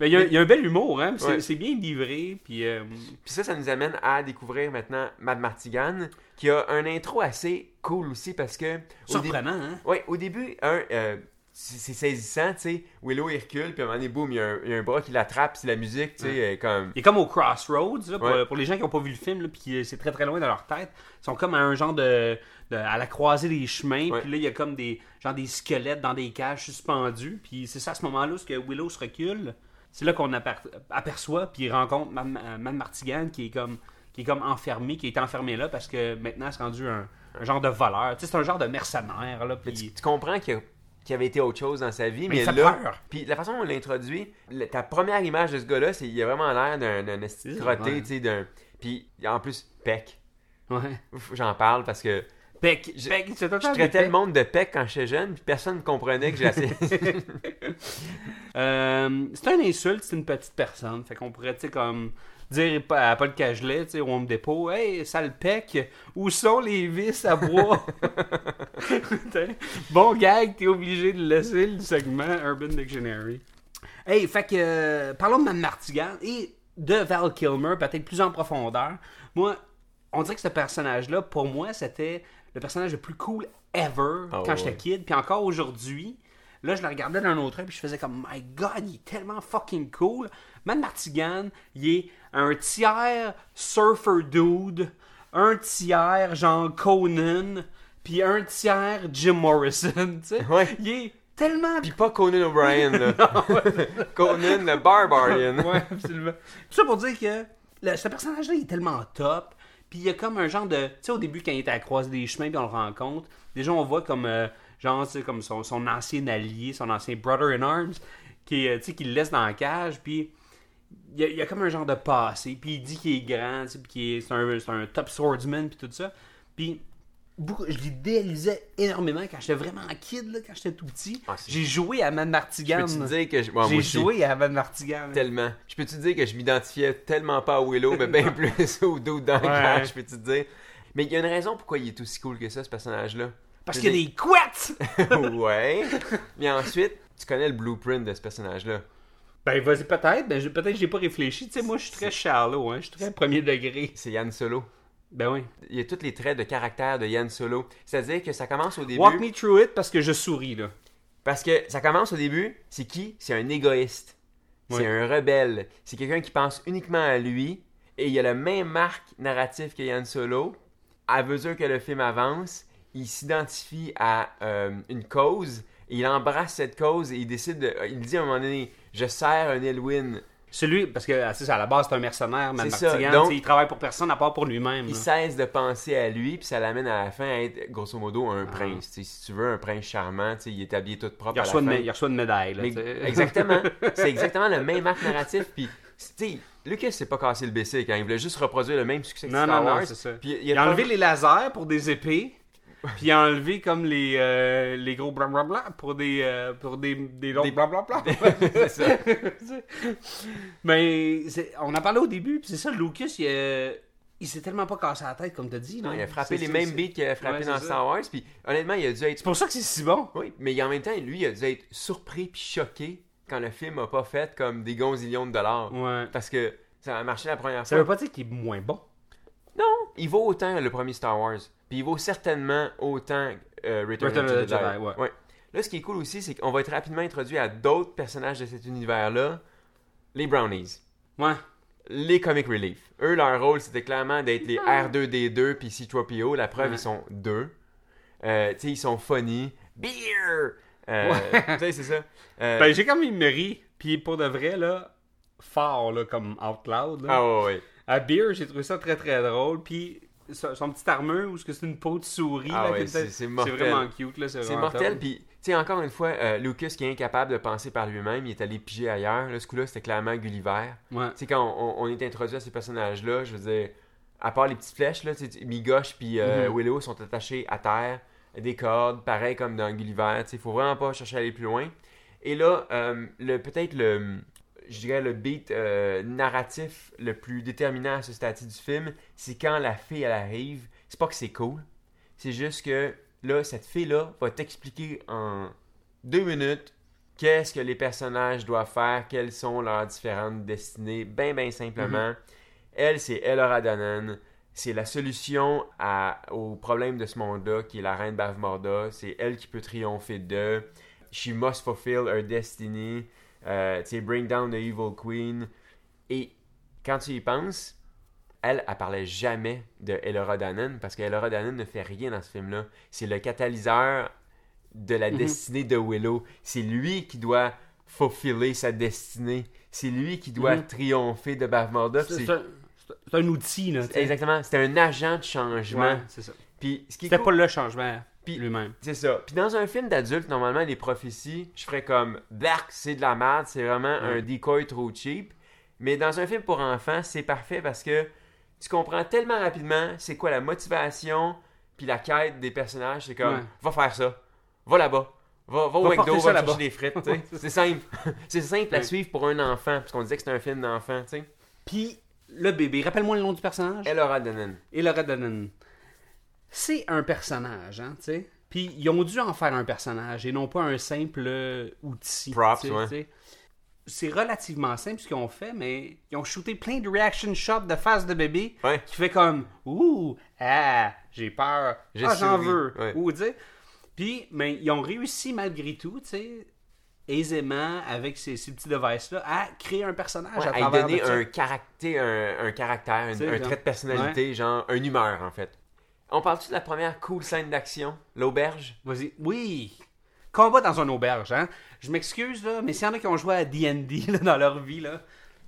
[SPEAKER 4] Mais il y, a, il y a un bel humour, hein, c'est-
[SPEAKER 5] Ouais.
[SPEAKER 4] bien livré, puis. euh,
[SPEAKER 5] Puis ça, ça nous amène à découvrir maintenant Mad Martigan, qui a un intro assez cool aussi parce que. dé-
[SPEAKER 4] surprenant, hein.
[SPEAKER 5] Ouais, au début, un, euh, c'est saisissant, tu sais. Willow, il recule, puis à un moment donné, boum, il y, a un- il y a un bras qui l'attrape, c'est la musique, tu sais, comme.
[SPEAKER 4] Il est comme au Crossroads, là, pour,
[SPEAKER 5] Ouais.
[SPEAKER 4] pour les gens qui n'ont pas vu le film, là, puis c'est très très loin dans leur tête. Ils sont comme à un genre de. de- à la croisée des chemins, puis là, il y a comme des, genre des squelettes dans des cages suspendus, puis c'est ça à ce moment-là, ce que Willow se recule. C'est là qu'on aper- aperçoit, puis il rencontre Mad, Mad Martigan qui est comme qui est comme enfermé, qui est enfermé là parce que maintenant c'est rendu un, un genre de voleur. Tu sais, c'est un genre de mercenaire là. Puis...
[SPEAKER 5] tu, tu comprends qu'il y avait été autre chose dans sa vie,
[SPEAKER 4] Mais
[SPEAKER 5] mais,
[SPEAKER 4] il
[SPEAKER 5] là.
[SPEAKER 4] peur.
[SPEAKER 5] Puis la façon dont on l'introduit, ta première image de ce gars-là, c'est il a vraiment l'air d'un esti crotté, tu sais, d'un. Puis en plus, Peck.
[SPEAKER 4] Ouais.
[SPEAKER 5] J'en parle parce que
[SPEAKER 4] Peck,
[SPEAKER 5] Je-
[SPEAKER 4] Peck,
[SPEAKER 5] je traitais le monde de Peck quand j'étais jeune, puis personne ne comprenait que j'ai assez.
[SPEAKER 4] Euh, c'est un insulte, c'est une petite personne. Fait qu'on pourrait, tu sais, comme dire à Paul Cagelet, tu sais, au Home Depot, Hey, sale pec, où sont les vis à bois? Bon gag, t'es obligé de laisser le segment Urban Dictionary. Hey, fait que, euh, parlons de Mme Martigan et de Val Kilmer, peut-être plus en profondeur. Moi, on dirait que ce personnage-là, pour moi, c'était le personnage le plus cool ever
[SPEAKER 5] Ah
[SPEAKER 4] quand
[SPEAKER 5] ouais.
[SPEAKER 4] j'étais kid. Puis encore aujourd'hui, là, je le regardais d'un autre œil, puis je faisais comme, My God, il est tellement fucking cool. Man Martigan, il est un tiers surfer dude, un tiers genre Conan, puis un tiers Jim Morrison, tu sais.
[SPEAKER 5] Ouais.
[SPEAKER 4] Il est tellement
[SPEAKER 5] Puis pas Conan O'Brien, là. Conan le Barbarian.
[SPEAKER 4] Ouais, absolument. Tout ça pour dire que le- ce personnage-là, il est tellement top. Puis il y a comme un genre de. Tu sais, au début, quand il était à la croise des chemins, puis on le rencontre, déjà, on voit comme. euh, genre, comme son, son ancien allié, son ancien brother in arms, qui, euh, qui le laisse dans la cage, puis. Il y, a, comme un genre de passé, puis il dit qu'il est grand, puis qu'il est, c'est un, un top swordsman, puis tout ça. Puis beaucoup, je l'idéalisais énormément quand j'étais vraiment kid, là, quand j'étais tout petit.
[SPEAKER 5] Ah,
[SPEAKER 4] J'ai joué à Man Martigan.
[SPEAKER 5] Peux-tu te dire que je... ouais,
[SPEAKER 4] J'ai joué à Man Martigan.
[SPEAKER 5] tellement. Je peux te dire que je m'identifiais tellement pas à Willow, mais bien plus au dos dans
[SPEAKER 4] Ouais.
[SPEAKER 5] je peux te dire. Mais il y a une raison pourquoi il est aussi cool que ça, ce personnage-là.
[SPEAKER 4] Parce
[SPEAKER 5] Je
[SPEAKER 4] qu'il y a
[SPEAKER 5] veux
[SPEAKER 4] des couettes!
[SPEAKER 5] ouais. Mais ensuite, tu connais le blueprint de ce personnage-là.
[SPEAKER 4] Ben, vas-y, peut-être. Ben, je- peut-être que j'ai pas réfléchi. Tu sais, moi, je suis très shallow, hein. Je suis très premier degré.
[SPEAKER 5] C'est Yann Solo.
[SPEAKER 4] Ben oui.
[SPEAKER 5] Il y a tous les traits de caractère de Yann Solo. C'est-à-dire que ça commence au début.
[SPEAKER 4] Walk me through it parce que je souris, là.
[SPEAKER 5] Parce que ça commence au début, c'est qui? C'est un égoïste. C'est un rebelle. C'est quelqu'un qui pense uniquement à lui. Et il a le même arc narratif que Yann Solo. À mesure que le film avance, il s'identifie à euh, une cause. Et il embrasse cette cause et il décide de. Il dit à un moment donné Je sers un Elwyn.
[SPEAKER 4] Celui, parce que, ah, à la base, c'est un mercenaire,
[SPEAKER 5] ça,
[SPEAKER 4] Martigan.
[SPEAKER 5] donc-
[SPEAKER 4] il travaille pour personne à part pour lui-même.
[SPEAKER 5] Il
[SPEAKER 4] là.
[SPEAKER 5] cesse de penser à lui, puis ça l'amène à la fin à être, grosso modo, un
[SPEAKER 4] Ah.
[SPEAKER 5] prince. Si tu veux, un prince charmant, il est habillé tout propre.
[SPEAKER 4] Il
[SPEAKER 5] à la
[SPEAKER 4] reçoit, une,
[SPEAKER 5] fin.
[SPEAKER 4] mé- il reçoit une médaille, là.
[SPEAKER 5] Mais- exactement. C'est exactement le même arc narratif. Puis, tu Lucas s'est pas cassé le BC quand il voulait juste reproduire le même succès que
[SPEAKER 4] Non,
[SPEAKER 5] Star
[SPEAKER 4] non, non,
[SPEAKER 5] Wars.
[SPEAKER 4] c'est ça.
[SPEAKER 5] Puis,
[SPEAKER 4] Il a enlevé les lasers pour des épées. Puis il a enlevé comme les, euh, les gros blablabla pour des, euh, pour des, des longs
[SPEAKER 5] Des-
[SPEAKER 4] blablabla.
[SPEAKER 5] c'est ça.
[SPEAKER 4] Mais on en parlait au début, puis c'est ça, Lucas, il, euh, il s'est tellement pas cassé la tête, comme t'as dit.
[SPEAKER 5] Non, il a frappé les mêmes beats qu'il a frappé
[SPEAKER 4] Ouais,
[SPEAKER 5] dans Star Wars. Puis, honnêtement, il a dû être.
[SPEAKER 4] C'est pour ça que c'est si bon.
[SPEAKER 5] Oui, mais en même temps, lui, il a dû être surpris puis choqué quand le film a pas fait comme des gonzillions de dollars.
[SPEAKER 4] Ouais.
[SPEAKER 5] Parce que ça a marché la première
[SPEAKER 4] Ça
[SPEAKER 5] fois.
[SPEAKER 4] veut pas dire qu'il est moins bon.
[SPEAKER 5] Non, il vaut autant le premier Star Wars. Puis il vaut certainement autant euh, Return,
[SPEAKER 4] Return
[SPEAKER 5] of the
[SPEAKER 4] of the
[SPEAKER 5] Jedi.
[SPEAKER 4] Jedi, ouais.
[SPEAKER 5] Là, ce qui est cool aussi, c'est qu'on va être rapidement introduit à d'autres personnages de cet univers-là. Les Brownies.
[SPEAKER 4] Ouais.
[SPEAKER 5] Les Comic Relief. Eux, leur rôle, c'était clairement d'être les R2D2 puis C-3PO. La preuve,
[SPEAKER 4] Ouais.
[SPEAKER 5] ils sont deux. Euh, tu sais, ils sont funny. Beer! Euh, tu sais, c'est ça. Euh,
[SPEAKER 4] Ben, j'ai comme il me rit. Puis pour de vrai, là, fort, là, comme Out Loud. Là.
[SPEAKER 5] ah ouais, ouais.
[SPEAKER 4] À Beer, j'ai trouvé ça très très drôle. Puis son, petite armure, où est-ce que c'est une peau de souris.
[SPEAKER 5] Ah
[SPEAKER 4] est-
[SPEAKER 5] c'est-
[SPEAKER 4] vraiment cute. C'est
[SPEAKER 5] mortel, puis tu sais, encore une fois, euh, Lucas qui est incapable de penser par lui-même, il est allé piger ailleurs. Là, ce coup-là, c'était clairement Gulliver.
[SPEAKER 4] Ouais.
[SPEAKER 5] Tu sais, quand on, on est introduit à ces personnages-là, je veux dire, à part les petites flèches, là, Migoche puis euh,
[SPEAKER 4] Mhm.
[SPEAKER 5] Willow sont attachés à terre, des cordes, pareil comme dans Gulliver. Tu sais, faut vraiment pas chercher à aller plus loin. Et là, euh, le peut-être le, je dirais le beat euh, narratif le plus déterminant à ce stade du film, c'est quand la fille elle arrive. C'est pas que c'est cool, c'est juste que là, cette fille-là va t'expliquer en deux minutes qu'est-ce que les personnages doivent faire, quelles sont leurs différentes destinées, bien, bien simplement. Elle, c'est Elora Danan. C'est la solution à, au problème de ce monde-là, qui est la reine Bavmorda. C'est elle qui peut triompher d'eux. She must fulfill her destiny. Euh, tu sais, bring down the evil queen. Et quand tu y penses, elle, elle parlait jamais de Elora Danan parce qu'Elora Danan ne fait rien dans ce film-là. C'est le catalyseur de la
[SPEAKER 4] Mhm.
[SPEAKER 5] destinée de Willow. C'est lui qui doit faufiler sa destinée. C'est lui qui doit
[SPEAKER 4] Mhm.
[SPEAKER 5] triompher de Bavmorda.
[SPEAKER 4] C'est
[SPEAKER 5] C'est-
[SPEAKER 4] un, outil, là.
[SPEAKER 5] Exactement. C'est un agent de changement.
[SPEAKER 4] Ouais, c'est ça. C'était
[SPEAKER 5] cool-
[SPEAKER 4] pas le changement lui-même.
[SPEAKER 5] c'est ça. Puis dans un film d'adulte, normalement, les prophéties, je ferais comme Dark, c'est de la merde, c'est vraiment un decoy trop cheap. Mais dans un film pour enfants, c'est parfait parce que tu comprends tellement rapidement c'est quoi la motivation puis la quête des personnages. C'est comme,
[SPEAKER 4] Ouais.
[SPEAKER 5] va faire ça, va là-bas, va, va au McDo, va chercher des frites. c'est simple. c'est simple à
[SPEAKER 4] Ouais.
[SPEAKER 5] suivre pour un enfant, parce qu'on disait que c'était un film d'enfant.
[SPEAKER 4] Puis le bébé, rappelle-moi le nom du personnage.
[SPEAKER 5] Elora Denon.
[SPEAKER 4] Et Laura Dillon. C'est un personnage, hein, tu sais. Puis ils ont dû en faire un personnage et non pas un simple euh, outil.
[SPEAKER 5] Props,
[SPEAKER 4] tu sais,
[SPEAKER 5] ouais.
[SPEAKER 4] C'est relativement simple ce qu'ils ont fait, mais ils ont shooté plein de reaction shots de face de bébé
[SPEAKER 5] Ouais.
[SPEAKER 4] qui fait comme Ouh, ah, j'ai peur,
[SPEAKER 5] J'ai
[SPEAKER 4] ah, j'en veux.
[SPEAKER 5] Ouais.
[SPEAKER 4] Ou, tu. Puis, mais ils ont réussi malgré tout, tu sais, aisément avec ces, ces petits devices-là à créer un personnage
[SPEAKER 5] Ouais,
[SPEAKER 4] à
[SPEAKER 5] à lui
[SPEAKER 4] travers
[SPEAKER 5] donner un caractère, un, un caractère, un,
[SPEAKER 4] genre.
[SPEAKER 5] trait de personnalité, genre une humeur en fait. On parle-tu de la première cool scène d'action, l'auberge?
[SPEAKER 4] Vas-y. Oui. Combat dans une auberge, hein. Je m'excuse, là, mais s'il y en a qui ont joué à D&D dans leur vie, là,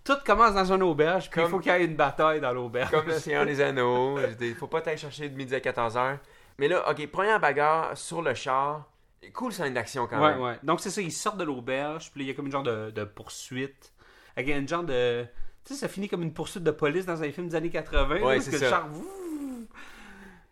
[SPEAKER 4] tout commence dans une auberge, puis il faut qu'il y ait une bataille dans l'auberge.
[SPEAKER 5] Comme le Seigneur des Anneaux, il faut pas t'aller chercher de midi à 14h. Mais là, ok, première bagarre sur le char. Cool scène d'action quand
[SPEAKER 4] Ouais,
[SPEAKER 5] même.
[SPEAKER 4] ouais. Donc, c'est ça, ils sortent de l'auberge, puis là, il y a comme une genre de, de poursuite. Avec un genre de... Tu sais, ça finit comme une poursuite de police dans un film des années 80. là,
[SPEAKER 5] Ouais,
[SPEAKER 4] parce
[SPEAKER 5] c'est
[SPEAKER 4] que
[SPEAKER 5] ça.
[SPEAKER 4] le char...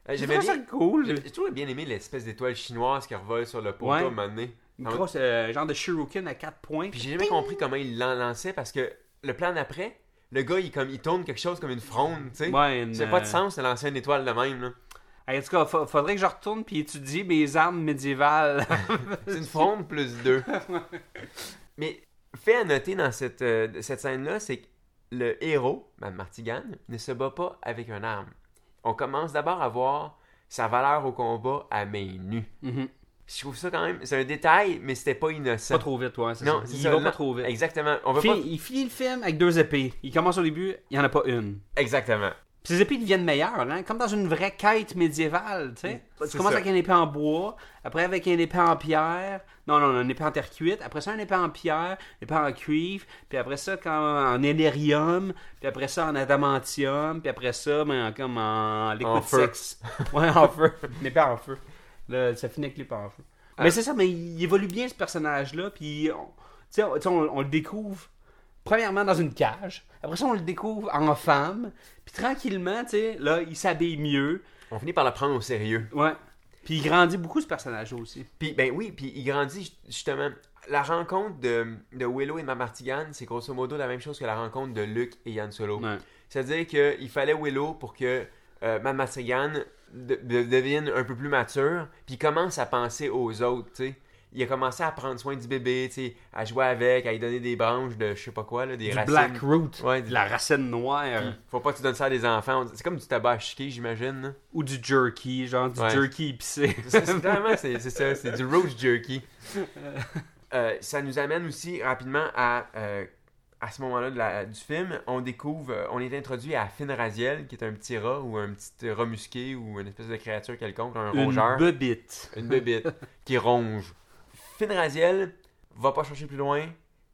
[SPEAKER 5] J'aimais
[SPEAKER 4] trouvé ça
[SPEAKER 5] bien,
[SPEAKER 4] cool.
[SPEAKER 5] j'ai toujours bien aimé l'espèce d'étoile chinoise qui revole sur le poteau
[SPEAKER 4] Ouais.
[SPEAKER 5] à un moment donné.
[SPEAKER 4] Une grosse, euh, genre de shuriken à 4 points.
[SPEAKER 5] Puis j'ai jamais compris comment il l'en lançait parce que le plan d'après, le gars il, comme, il tourne quelque chose comme une fronde, tu sais.
[SPEAKER 4] Ouais, une,
[SPEAKER 5] Ça n'a pas de
[SPEAKER 4] euh,
[SPEAKER 5] sens de lancer une étoile de même. Là.
[SPEAKER 4] Hey, en tout cas, fa- faudrait que je retourne puis étudie mes armes médiévales.
[SPEAKER 5] C'est une fronde plus deux. Mais fait à noter dans cette, euh, cette scène-là, c'est que le héros, Martigan, ne se bat pas avec une arme. On commence d'abord à voir sa valeur au combat à main nue.
[SPEAKER 4] Mhm.
[SPEAKER 5] Je trouve ça quand même, c'est un détail, mais c'était pas innocent.
[SPEAKER 4] Pas trop vite, ouais,
[SPEAKER 5] Non,
[SPEAKER 4] ça. Il
[SPEAKER 5] ça,
[SPEAKER 4] va
[SPEAKER 5] non.
[SPEAKER 4] pas trop vite.
[SPEAKER 5] Exactement. On veut pas...
[SPEAKER 4] Il finit le film avec deux épées. Il commence au début, il n'y en a pas une.
[SPEAKER 5] Exactement.
[SPEAKER 4] Puis ces épées deviennent meilleures, hein? comme dans une vraie quête médiévale. Tu, sais. tu
[SPEAKER 5] Mm,
[SPEAKER 4] commences
[SPEAKER 5] ça.
[SPEAKER 4] avec une épée en bois, après avec une épée en pierre, non, non, une épée en terre cuite, après ça, une épée en pierre, une épée en cuivre, puis après ça, quand, en élérium, puis après ça, en adamantium, puis après ça, ben, en- comme en liquide
[SPEAKER 5] En feu.
[SPEAKER 4] sexe. Ouais, en feu. Une épée en feu. Là, ça finit avec l'épée en feu.
[SPEAKER 5] Ah.
[SPEAKER 4] Mais c'est ça, mais il évolue bien ce personnage-là, puis on, on- on le découvre premièrement dans une cage, après ça on le découvre en femme, puis tranquillement, tu sais, là, il s'habille mieux,
[SPEAKER 5] On finit par le prendre au sérieux.
[SPEAKER 4] ouais. Puis il grandit beaucoup ce personnage aussi.
[SPEAKER 5] Puis, ben oui, puis il grandit ju- justement. La rencontre de, de Willow et Martigan, c'est grosso modo la même chose que la rencontre de Luke et Yann Solo.
[SPEAKER 4] Ouais.
[SPEAKER 5] C'est-à-dire qu'il fallait Willow pour que euh, Mad Martigan de- de- devienne un peu plus mature, puis commence à penser aux autres, tu sais. Il a commencé à prendre soin du bébé, à jouer avec, à lui donner des branches de je sais pas quoi, là, des
[SPEAKER 4] Du
[SPEAKER 5] racines.
[SPEAKER 4] black root,
[SPEAKER 5] Ouais,
[SPEAKER 4] de la racine noire,
[SPEAKER 5] Puis, Faut pas que tu donnes ça à des enfants. C'est comme du tabac à chiquer, j'imagine. là.
[SPEAKER 4] ou du jerky, genre du
[SPEAKER 5] Ouais.
[SPEAKER 4] jerky épicé.
[SPEAKER 5] C'est ça, c'est du roast jerky. Euh, ça nous amène aussi rapidement à, euh, à ce moment-là du film, on découvre, euh, on est introduit à Finn Raziel, qui est un petit rat ou un petit rat musqué ou une espèce de créature quelconque, un
[SPEAKER 4] Une
[SPEAKER 5] rongeur,
[SPEAKER 4] bebite.
[SPEAKER 5] une bébite, qui ronge. Finn Raziel va pas chercher plus loin,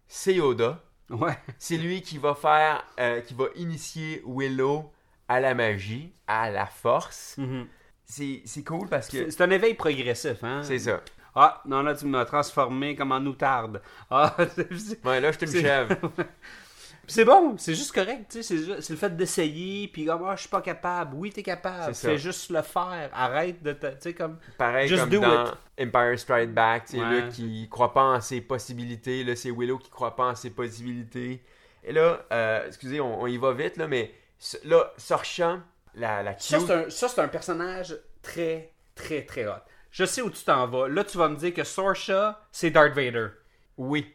[SPEAKER 5] c'est Yoda.
[SPEAKER 4] Ouais.
[SPEAKER 5] C'est lui qui va faire, euh, qui va initier Willow à la magie, à la force.
[SPEAKER 4] Mhm.
[SPEAKER 5] C'est c'est cool parce que
[SPEAKER 4] C'est un éveil progressif, hein.
[SPEAKER 5] c'est ça.
[SPEAKER 4] Ah, non, là, tu m'as transformé comme en outarde. Ah, c'est-
[SPEAKER 5] Ouais, là, je te chèvre.
[SPEAKER 4] c'est bon, c'est juste correct, tu sais, c'est le fait d'essayer, puis comme, ah, je suis pas capable. Oui, t'es capable,
[SPEAKER 5] C'est
[SPEAKER 4] juste le faire. Arrête de te, tu sais, comme...
[SPEAKER 5] Pareil
[SPEAKER 4] Just
[SPEAKER 5] comme
[SPEAKER 4] do
[SPEAKER 5] dans Empire Strike Back, c'est
[SPEAKER 4] Ouais.
[SPEAKER 5] Luke qui croit pas en ses possibilités, là c'est Willow qui croit pas en ses possibilités. Et là, euh, excusez, on, on y va vite là, mais là, Sorcha, la, la
[SPEAKER 4] Ça,
[SPEAKER 5] cute-
[SPEAKER 4] c'est un, ça, c'est un personnage très, très, très hot. Je sais où tu t'en vas. Là, tu vas me dire que Sorsha, c'est Darth Vader.
[SPEAKER 5] oui,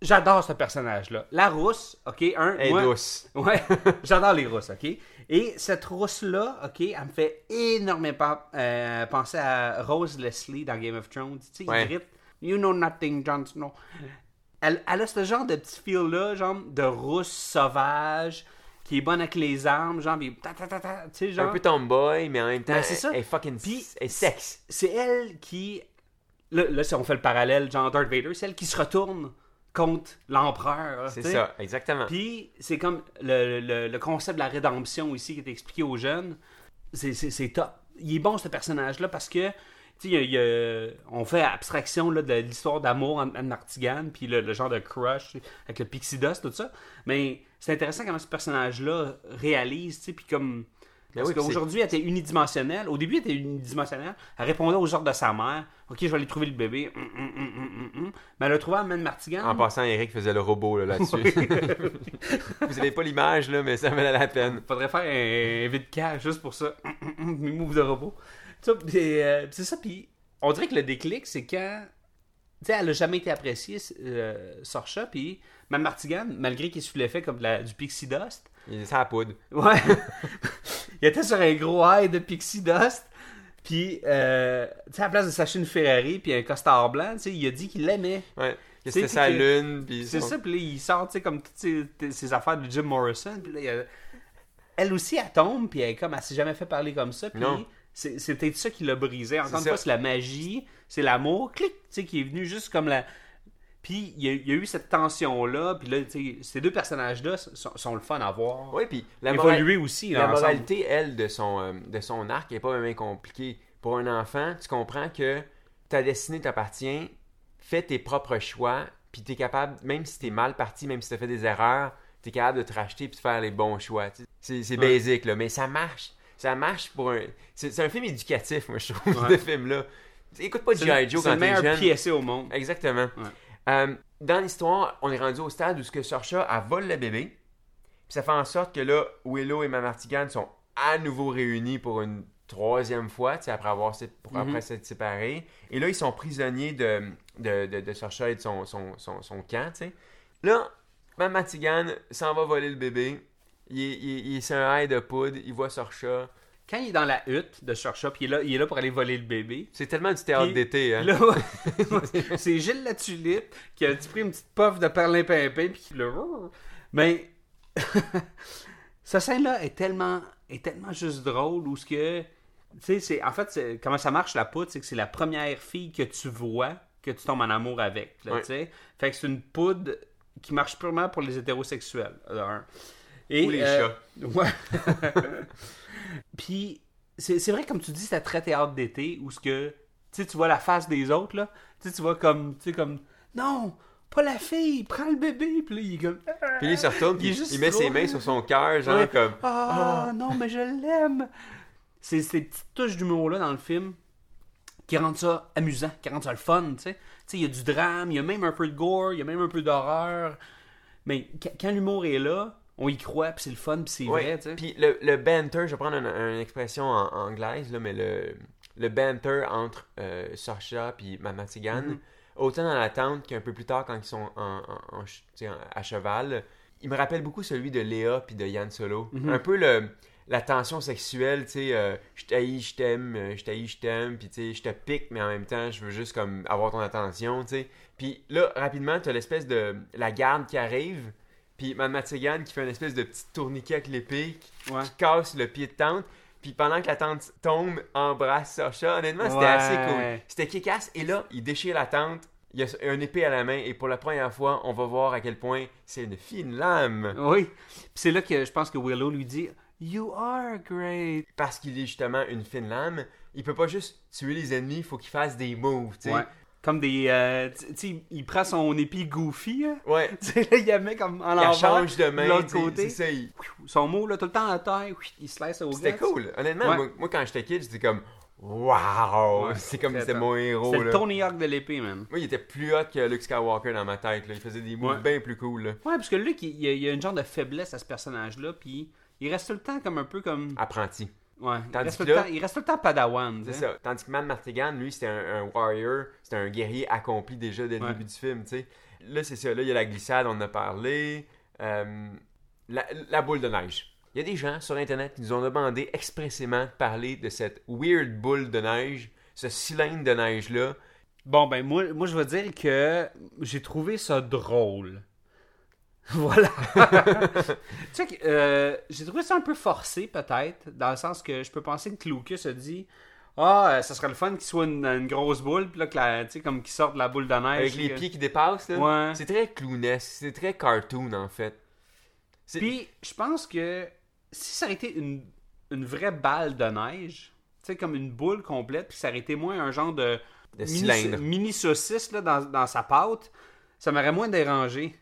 [SPEAKER 4] J'adore ce personnage-là. La rousse, ok, un...
[SPEAKER 5] elle est
[SPEAKER 4] moi-
[SPEAKER 5] douce.
[SPEAKER 4] Ouais, j'adore les rousses, ok? Et cette rousse-là, ok, elle me fait énormément euh, penser à Rose Leslie dans Game of Thrones. Tu sais, il
[SPEAKER 5] Ouais.
[SPEAKER 4] grite You know nothing, Jon Snow. Elle, elle a ce genre de petit feel-là, genre de rousse sauvage, qui est bonne avec les armes, genre, tu sais, genre.
[SPEAKER 5] Un peu tomboy, mais en même temps,
[SPEAKER 4] Ben, c'est ça.
[SPEAKER 5] elle est fucking
[SPEAKER 4] Puis-
[SPEAKER 5] elle sexe.
[SPEAKER 4] C'est elle qui. Là, là, si on fait le parallèle, genre Darth Vader, c'est elle qui se retourne contre l'empereur.
[SPEAKER 5] C'est ça, exactement.
[SPEAKER 4] Puis c'est comme le, le- le concept de la rédemption ici qui est expliqué aux jeunes. C'est- top. Il est bon ce personnage-là parce que tu sais, il y a- il y a- on fait abstraction là, de l'histoire d'amour entre Anne Martigan, puis le, le genre de crush avec le pixie dust, tout ça. Mais c'est intéressant comment ce personnage-là réalise, tu sais, puis comme.
[SPEAKER 5] Ben
[SPEAKER 4] Parce
[SPEAKER 5] oui,
[SPEAKER 4] qu'aujourd'hui, elle était unidimensionnelle. Au début, elle était unidimensionnelle. Elle répondait aux ordres de sa mère. Ok, je vais aller trouver le bébé. Hum, hum, hum, hum, hum, hum. Mais elle a trouvé Anne Martigan.
[SPEAKER 5] En passant, Eric faisait le robot là, là-dessus. Vous avez pas l'image, là, mais ça valait la peine.
[SPEAKER 4] Faudrait faire un, un vide cash juste pour ça. Mes moves de robot. Euh, c'est ça, puis on dirait que le déclic, c'est quand. Tu sais, elle a jamais été appréciée, euh, Sorcha, puis Mme Martigan, malgré qu'il se l'effet comme de la- du Pixie Dust.
[SPEAKER 5] Il à poudre.
[SPEAKER 4] Ouais. il était sur un gros high de Pixie Dust. Puis, euh, tu sais, à la place de s'acheter une Ferrari puis un costard blanc, tu sais, il a dit qu'il l'aimait.
[SPEAKER 5] Ouais. C'était sa lune. Puis
[SPEAKER 4] C'est
[SPEAKER 5] son-
[SPEAKER 4] ça, puis là, il sort, tu sais, comme toutes ses, ses affaires de Jim Morrison. Puis là, il a- elle aussi, elle tombe, puis elle, est comme, elle s'est jamais fait parler comme ça. Puis
[SPEAKER 5] Non.
[SPEAKER 4] c'est peut-être ça qui l'a brisé. Encore
[SPEAKER 5] C'est
[SPEAKER 4] une fois, c'est la magie, c'est l'amour, clic, tu sais, qui est venu juste comme la. Puis il y, a, il y a eu cette tension-là, puis là, ces deux personnages-là sont, sont le fun à voir.
[SPEAKER 5] Ouais, puis la, mora-
[SPEAKER 4] Évoluer aussi, là,
[SPEAKER 5] la
[SPEAKER 4] ensemble.
[SPEAKER 5] moralité, elle, de son, euh, de son arc, n'est pas même compliquée. Pour un enfant, tu comprends que ta destinée t'appartient, fais tes propres choix, puis tu es capable, même si tu es mal parti, même si tu as fait des erreurs, tu es capable de te racheter puis de faire les bons choix. C'est c'est
[SPEAKER 4] Ouais.
[SPEAKER 5] basique, là, mais ça marche. Ça marche pour un. C'est c'est un film éducatif, moi, je trouve,
[SPEAKER 4] Ouais.
[SPEAKER 5] ce film-là. Écoute pas
[SPEAKER 4] C'est
[SPEAKER 5] G.I.
[SPEAKER 4] le-
[SPEAKER 5] Joe
[SPEAKER 4] c'est
[SPEAKER 5] quand
[SPEAKER 4] le
[SPEAKER 5] t'es
[SPEAKER 4] meilleur
[SPEAKER 5] jeune.
[SPEAKER 4] PSA au monde.
[SPEAKER 5] Exactement.
[SPEAKER 4] Ouais.
[SPEAKER 5] Euh, dans l'histoire, on est rendu au stade où ce que Sorcha, elle vole le bébé. Puis ça fait en sorte que là, Willow et Mamartigan sont à nouveau réunis pour une troisième fois, tu sais, après avoir
[SPEAKER 4] Mhm.
[SPEAKER 5] après s'être séparés. Et là, ils sont prisonniers de, de, de, de Sorcha et de son, son, son, son camp, tu sais. Là, Mamartigan s'en va voler le bébé. Il il un high de poudre, il voit Sorcha.
[SPEAKER 4] Quand il est dans la hutte de puis il est là, il est là pour aller voler le bébé.
[SPEAKER 5] C'est tellement du théâtre d'été, hein.
[SPEAKER 4] Là, c'est Gilles la tulipe qui a pris une petite puff de perlimpinpin puis qui le mais cette scène là est tellement est tellement juste drôle où ce que tu sais c'est en fait comment ça marche la poudre c'est que c'est la première fille que tu vois que tu tombes en amour avec là, sais fait que c'est une poudre qui marche purement pour les hétérosexuels. Et,
[SPEAKER 5] Ou les
[SPEAKER 4] euh,
[SPEAKER 5] chats.
[SPEAKER 4] Ouais. Puis, c'est c'est vrai, comme tu dis, c'était très théâtre d'été où ce que, tu vois la face des autres, là. Tu tu vois comme, tu sais, comme, non, pas la fille, prends le bébé. Puis là, il est comme,
[SPEAKER 5] Puis lui, il se retourne, puis il met ses mains sur son cœur, genre
[SPEAKER 4] Ouais.
[SPEAKER 5] comme...
[SPEAKER 4] ah, non, mais je l'aime. C'est ces petites touches d'humour-là dans le film qui rendent ça amusant, qui rendent ça le fun, tu sais. Tu sais, il y a du drame, il y a même un peu de gore, il y a même un peu d'horreur. Mais qu- quand l'humour est là, on y croit, puis c'est le fun, puis c'est
[SPEAKER 5] Ouais.
[SPEAKER 4] vrai, tu sais.
[SPEAKER 5] Puis le, le banter, je vais prendre une, une expression en, anglaise, là, mais le, le banter entre euh, Saoirse puis Mamatigan,
[SPEAKER 4] Mm-hmm.
[SPEAKER 5] autant dans la tente qu'un peu plus tard quand ils sont en, en- à cheval, il me rappelle beaucoup celui de Léa puis de Yann Solo.
[SPEAKER 4] Mm-hmm.
[SPEAKER 5] Un peu le, la tension sexuelle, tu sais, euh, je t'haïs, je t'aime, euh, je t'haïs, je t'aime, puis tu sais, je te pique, mais en même temps, je veux juste comme avoir ton attention, tu sais. Puis là, rapidement, tu as l'espèce de la garde qui arrive, puis Mamatigan qui fait une espèce de petit tourniquet avec l'épée, qui,
[SPEAKER 4] Ouais.
[SPEAKER 5] qui casse le pied de tente. Puis pendant que la tente tombe, embrasse Sacha. Honnêtement, c'était
[SPEAKER 4] Ouais.
[SPEAKER 5] assez cool. C'était kick-ass. Et là, il déchire la tente. Il a un épée à la main. Et pour la première fois, on va voir à quel point c'est une fine lame.
[SPEAKER 4] Oui. Puis c'est là que je pense que Willow lui dit You are great.
[SPEAKER 5] Parce qu'il est justement une fine lame, il peut pas juste tuer les ennemis. Il faut qu'il fasse des moves, tu sais.
[SPEAKER 4] Ouais. Comme des. euh, tu sais, il prend son épée goofy. hein.
[SPEAKER 5] Ouais.
[SPEAKER 4] Tu sais, là, il la met comme en
[SPEAKER 5] Il
[SPEAKER 4] l'envers.
[SPEAKER 5] change de main.
[SPEAKER 4] l'autre côté.
[SPEAKER 5] Ça. il-
[SPEAKER 4] Son mot, là, tout le temps à terre, il se laisse au
[SPEAKER 5] C'était cool. Honnêtement,
[SPEAKER 4] Ouais.
[SPEAKER 5] moi, moi, quand j'étais kid, j'étais comme Waouh!
[SPEAKER 4] Ouais,
[SPEAKER 5] c'est comme c'était mon héros.
[SPEAKER 4] C'est le. Tony Hawk de l'épée, man.
[SPEAKER 5] Moi, il était plus hot que Luke Skywalker dans ma tête. Là. Il faisait des moves
[SPEAKER 4] Ouais.
[SPEAKER 5] bien plus cool. Là.
[SPEAKER 4] Ouais, parce que Luke, il, il y a, il a une genre de faiblesse à ce personnage-là, puis il reste tout le temps comme un peu comme.
[SPEAKER 5] Apprenti.
[SPEAKER 4] Ouais. Il
[SPEAKER 5] Tandis
[SPEAKER 4] reste,
[SPEAKER 5] que
[SPEAKER 4] tout le
[SPEAKER 5] là-
[SPEAKER 4] temps, il reste tout le temps padawan.
[SPEAKER 5] C'est
[SPEAKER 4] sais.
[SPEAKER 5] ça. Tandis que Man Martigan, lui, c'était un, un warrior, c'était un guerrier accompli déjà dès le
[SPEAKER 4] Ouais.
[SPEAKER 5] début du film, tu sais. Là, c'est ça. Là, il y a la glissade, on en a parlé. Euh, la, la boule de neige. Il y a des gens sur Internet qui nous ont demandé expressément de parler de cette weird boule de neige, ce cylindre de neige-là.
[SPEAKER 4] Bon, ben, moi, moi je veux dire que j'ai trouvé ça drôle. Voilà. tu sais, que, euh, j'ai trouvé ça un peu forcé, peut-être, dans le sens que je peux penser que Lucas a dit Ah, euh, ça serait le fun qu'il soit une, une grosse boule, puis là, que la- tu sais, comme qu'il sorte de la boule de neige.
[SPEAKER 5] Avec les
[SPEAKER 4] que-
[SPEAKER 5] pieds qui dépassent, là.
[SPEAKER 4] Ouais.
[SPEAKER 5] C'est très clownesque, c'est très cartoon, en fait.
[SPEAKER 4] Puis, je pense que si ça aurait été une, une vraie balle de neige, tu sais, comme une boule complète, puis ça aurait été moins un genre de,
[SPEAKER 5] De
[SPEAKER 4] mini, mini saucisse là, dans, dans sa pâte, ça m'aurait moins dérangé.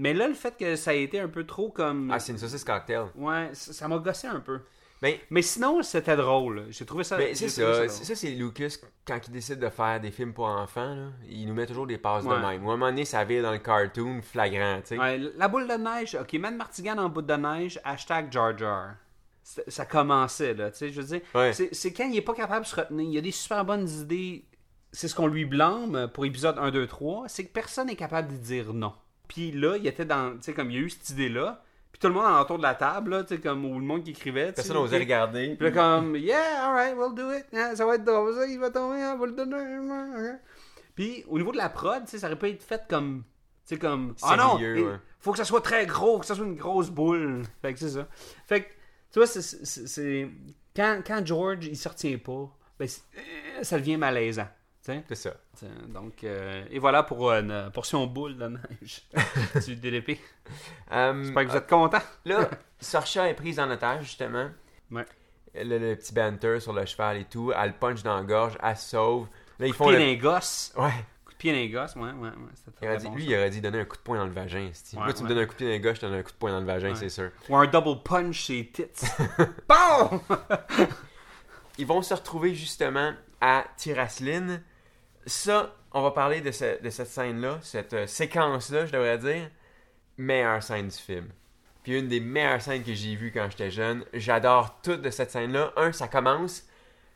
[SPEAKER 4] Mais là, le fait que ça a été un peu trop comme.
[SPEAKER 5] Ah, c'est une saucisse cocktail.
[SPEAKER 4] Ouais, ça ça m'a gossé un peu.
[SPEAKER 5] Ben,
[SPEAKER 4] Mais sinon, c'était drôle. J'ai trouvé ça.
[SPEAKER 5] ben, c'est ça. C'est- Ça, c'est Lucas, quand il décide de faire des films pour enfants, là, il nous met toujours des passes
[SPEAKER 4] Ouais.
[SPEAKER 5] de même. Ou à un moment donné, ça vire dans le cartoon flagrant, tu sais.
[SPEAKER 4] Ouais, la boule de neige, ok, Man Martigan en boule de neige, hashtag Jar Jar. Ça commençait, là, tu sais, je veux dire.
[SPEAKER 5] Ouais.
[SPEAKER 4] C'est quand il est pas capable de se retenir. Il y a des super bonnes idées. C'est ce qu'on lui blâme pour épisode 1, 2, 3, c'est que personne n'est capable de dire non. Puis là, il était dans, tu sais, comme il y a eu cette idée-là, puis tout le monde autour de la table, là, tu sais, comme, ou le monde qui écrivait.
[SPEAKER 5] Personne n'osait regarder.
[SPEAKER 4] Puis là, comme, yeah, alright, we'll do it. Yeah, ça va être drôle, ça, il va tomber, on va le donner. Puis, au niveau de la prod, tu sais, ça aurait pas été fait comme, tu sais, comme, ah non,
[SPEAKER 5] Sérieux,
[SPEAKER 4] et-
[SPEAKER 5] ouais.
[SPEAKER 4] faut que ça soit très gros, que ça soit une grosse boule. Fait que c'est ça. Fait que, tu vois, c'est- Quand, quand George, il se retient pas, ben, ça devient malaisant.
[SPEAKER 5] C'est ça.
[SPEAKER 4] T'sais, Donc, euh, et voilà pour une portion boule de neige du DDP.
[SPEAKER 5] Euh,
[SPEAKER 4] J'espère que vous êtes contents.
[SPEAKER 5] Là, Saoirse est prise en otage, justement.
[SPEAKER 4] Ouais.
[SPEAKER 5] Le, le petit banter sur le cheval et tout. Elle le punch dans la gorge, elle sauve. Là, ils font
[SPEAKER 4] Pied
[SPEAKER 5] le...
[SPEAKER 4] d'un gosse.
[SPEAKER 5] Ouais.
[SPEAKER 4] Coup de pied d'un gosse, ouais, ouais, ouais.
[SPEAKER 5] Il aurait dit-
[SPEAKER 4] bon,
[SPEAKER 5] lui,
[SPEAKER 4] ça.
[SPEAKER 5] il aurait dit donner un coup de poing dans le vagin.
[SPEAKER 4] Ouais,
[SPEAKER 5] Moi, tu me donnes un coup de pied la gauche, je te donne un coup de poing dans le vagin, c'est sûr.
[SPEAKER 4] Ou un double punch chez tits. bon!
[SPEAKER 5] Ils vont se retrouver justement à Tirasline. Ça, on va parler de, ce- de cette scène-là, cette euh, séquence-là, je devrais dire. Meilleure scène du film. Puis une des meilleures scènes que j'ai vues quand j'étais jeune. J'adore toute de cette scène-là. Un, ça commence,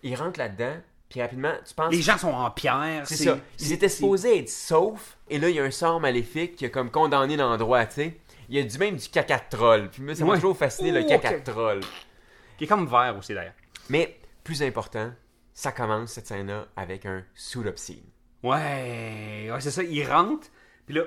[SPEAKER 5] ils rentrent là-dedans, puis rapidement, tu penses...
[SPEAKER 4] Les gens sont en pierre.
[SPEAKER 5] C'est ça. Ils étaient supposés être saufs, et là, il y a un sort maléfique qui a comme condamné l'endroit, tu sais. Il y a du même du caca troll. Puis moi, ça m'a
[SPEAKER 4] Ouais.
[SPEAKER 5] toujours fasciné, le caca troll.
[SPEAKER 4] Qui est comme vert aussi, d'ailleurs.
[SPEAKER 5] Mais, plus important, ça commence cette scène-là avec un suit-up scene.
[SPEAKER 4] Ouais, ouais c'est ça. Il rentre, puis là,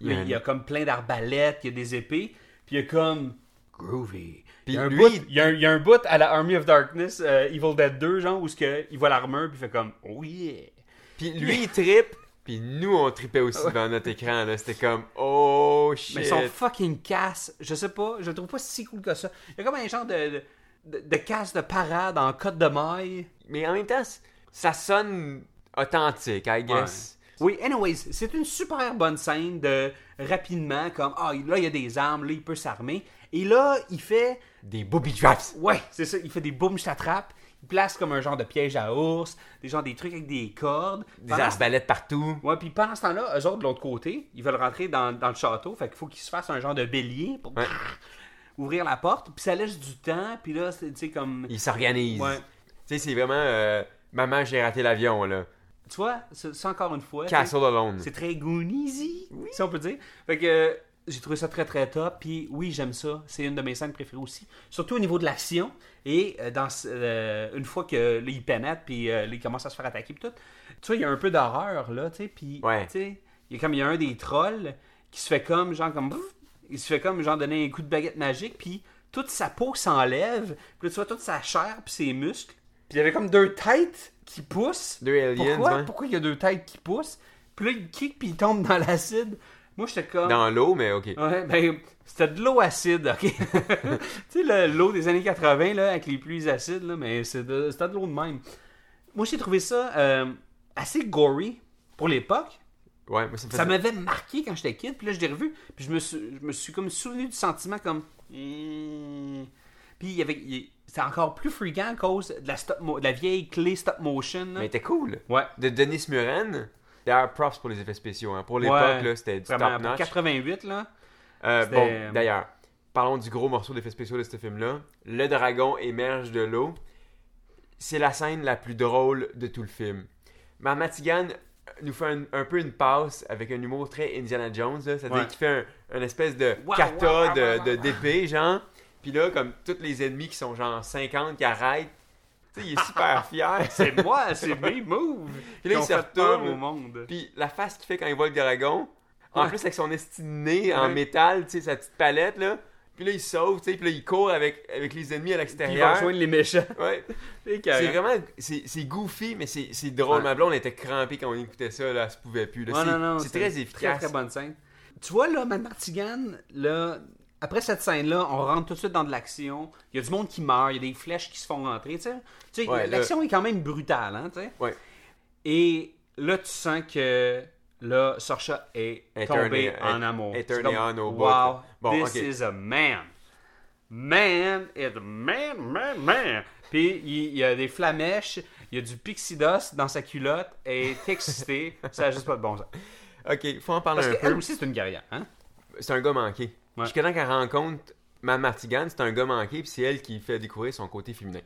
[SPEAKER 5] Il y a
[SPEAKER 4] là,
[SPEAKER 5] un-
[SPEAKER 4] il y a comme plein d'arbalètes, il y a des épées, puis il y a comme groovy.
[SPEAKER 5] Puis
[SPEAKER 4] il, y a un
[SPEAKER 5] lui-
[SPEAKER 4] bout, il, y a un, il y a un bout à la Army of Darkness, euh, Evil Dead 2, genre, où ce que, il voit l'armure, puis il fait comme, oh yeah.
[SPEAKER 5] Puis lui, il trippe, puis nous, on tripait aussi dans notre écran, là. C'était comme, oh shit.
[SPEAKER 4] Mais son fucking casse, je sais pas, je le trouve pas si cool que ça. Il y a comme un genre de, de, de casse de parade en cote de maille.
[SPEAKER 5] Mais en même temps, ça sonne authentique, I guess.
[SPEAKER 4] Oui, anyways, c'est une super bonne scène de rapidement, comme, ah, là, il y a des armes, là, il peut s'armer. Et là, il fait,
[SPEAKER 5] Des booby traps.
[SPEAKER 4] ouais, c'est ça, il fait des boum, je t'attrape. Il place comme un genre de piège à ours, des gens, des trucs avec des cordes.
[SPEAKER 5] Des
[SPEAKER 4] Pendant ce-
[SPEAKER 5] arbalètes partout.
[SPEAKER 4] Ouais, puis pendant ce temps-là, eux autres de l'autre côté, ils veulent rentrer dans, dans le château, fait qu'il faut qu'ils se fassent un genre de bélier pour
[SPEAKER 5] Ouais.
[SPEAKER 4] Ouvrir la porte, puis ça laisse du temps, puis là, c'est, tu sais, comme...
[SPEAKER 5] Ils s'organisent.
[SPEAKER 4] Ouais.
[SPEAKER 5] Tu sais, c'est vraiment, euh, maman, j'ai raté l'avion, là.
[SPEAKER 4] Tu vois, c'est, encore une fois...
[SPEAKER 5] Castle Alone.
[SPEAKER 4] C'est très Gooniesy, si on peut dire. Fait que euh, j'ai trouvé ça très très top. Puis oui, j'aime ça. C'est une de mes scènes préférées aussi. Surtout au niveau de l'action. Et euh, dans, euh, une fois que là, il pénètre, puis il commence à se faire attaquer, puis tout. Tu vois, il y a un peu d'horreur là, tu sais. Puis,
[SPEAKER 5] Ouais.
[SPEAKER 4] tu sais, il y a comme il y a un des trolls qui se fait comme, genre, comme. Il se fait comme, genre, donner un coup de baguette magique, puis toute sa peau s'enlève. Puis là, tu vois toute sa chair, puis ses muscles. Puis il y avait comme deux têtes qui poussent.
[SPEAKER 5] Deux aliens,
[SPEAKER 4] Pourquoi,
[SPEAKER 5] ouais.
[SPEAKER 4] Pourquoi il y a deux têtes qui poussent? Puis là, il kick, puis il tombe dans l'acide. Moi, j'étais comme.
[SPEAKER 5] Dans l'eau, mais ok.
[SPEAKER 4] Ouais, ben, c'était de l'eau acide, ok? tu sais, le- l'eau des années 80, là, avec les pluies acides, là, mais c'est de- c'était de, l'eau de même. Moi, j'ai trouvé ça euh, assez gory pour l'époque.
[SPEAKER 5] Ouais, ça
[SPEAKER 4] m'avait marqué quand j'étais kid, puis là, je l'ai revu, puis je me suis, je me suis comme souvenu du sentiment comme... Hmm. Puis il y avait... C'était encore plus fréquent à cause de la, stop mo- de la vieille clé stop motion. là.
[SPEAKER 5] Mais c'était cool.
[SPEAKER 4] Ouais.
[SPEAKER 5] De Denis Muren. D'ailleurs, props pour les effets spéciaux. hein. Pour l'époque,
[SPEAKER 4] Ouais.
[SPEAKER 5] c'était du top notch.
[SPEAKER 4] 88, là.
[SPEAKER 5] Euh, bon, d'ailleurs, parlons du gros morceau d'effets spéciaux de ce film-là. Le dragon émerge de l'eau. C'est la scène la plus drôle de tout le film. Mama Tigan nous fait un, un peu une passe avec un humour très Indiana Jones, c'est-à-dire
[SPEAKER 4] Ouais.
[SPEAKER 5] qu'il fait un, un espèce de
[SPEAKER 4] Wow,
[SPEAKER 5] kata
[SPEAKER 4] wow, wow,
[SPEAKER 5] de- d'épée, genre. Puis là, comme tous les ennemis qui sont genre 50 qui arrêtent, tu sais, il est super fier.
[SPEAKER 4] C'est moi, c'est mes moves.
[SPEAKER 5] Puis là, il se retourne.
[SPEAKER 4] au monde.
[SPEAKER 5] Puis la face qu'il fait quand il voit le dragon, en
[SPEAKER 4] Ouais.
[SPEAKER 5] plus avec son estiné en métal, tu sais, sa petite palette, là. Puis là, il sauve, tu sais, puis là, il court avec, avec les ennemis à
[SPEAKER 4] Puis ils vont
[SPEAKER 5] l'extérieur.
[SPEAKER 4] rejoindre les méchants.
[SPEAKER 5] Ouais.
[SPEAKER 4] C'est
[SPEAKER 5] vraiment, c'est goofy, mais c'est drôle.
[SPEAKER 4] Ouais.
[SPEAKER 5] Ma blonde était crampée quand on écoutait ça, là, elle se pouvait plus.
[SPEAKER 4] Ouais,
[SPEAKER 5] C'est
[SPEAKER 4] non, non,
[SPEAKER 5] c'est très efficace.
[SPEAKER 4] Très, très bonne scène. Tu vois, là, Matt Martigan, là, après cette scène-là, on rentre tout de suite dans de l'action. Il y a du monde qui meurt, il y a des flèches qui se font rentrer, tu sais. Tu sais, l'action est quand même brutale, hein, tu sais.
[SPEAKER 5] Ouais.
[SPEAKER 4] Et là, tu sens que là, Saoirse est tombée en amour.
[SPEAKER 5] est on au.
[SPEAKER 4] Wow,
[SPEAKER 5] Bon,
[SPEAKER 4] this
[SPEAKER 5] ok.
[SPEAKER 4] is a man. Man is a man, man, man. Puis il, il y a des flamèches, il y a du pixie dust dans sa culotte, et est excité. ça a juste pas de bon sens.
[SPEAKER 5] Ok, faut en parler
[SPEAKER 4] Parce
[SPEAKER 5] un peu.
[SPEAKER 4] aussi, c'est une guerrière, hein?
[SPEAKER 5] C'est un gars manqué.
[SPEAKER 4] Ouais.
[SPEAKER 5] Jusqu'à temps qu'elle rencontre Mme Martigan, c'est un gars manqué, puis c'est elle qui fait découvrir son côté féminin.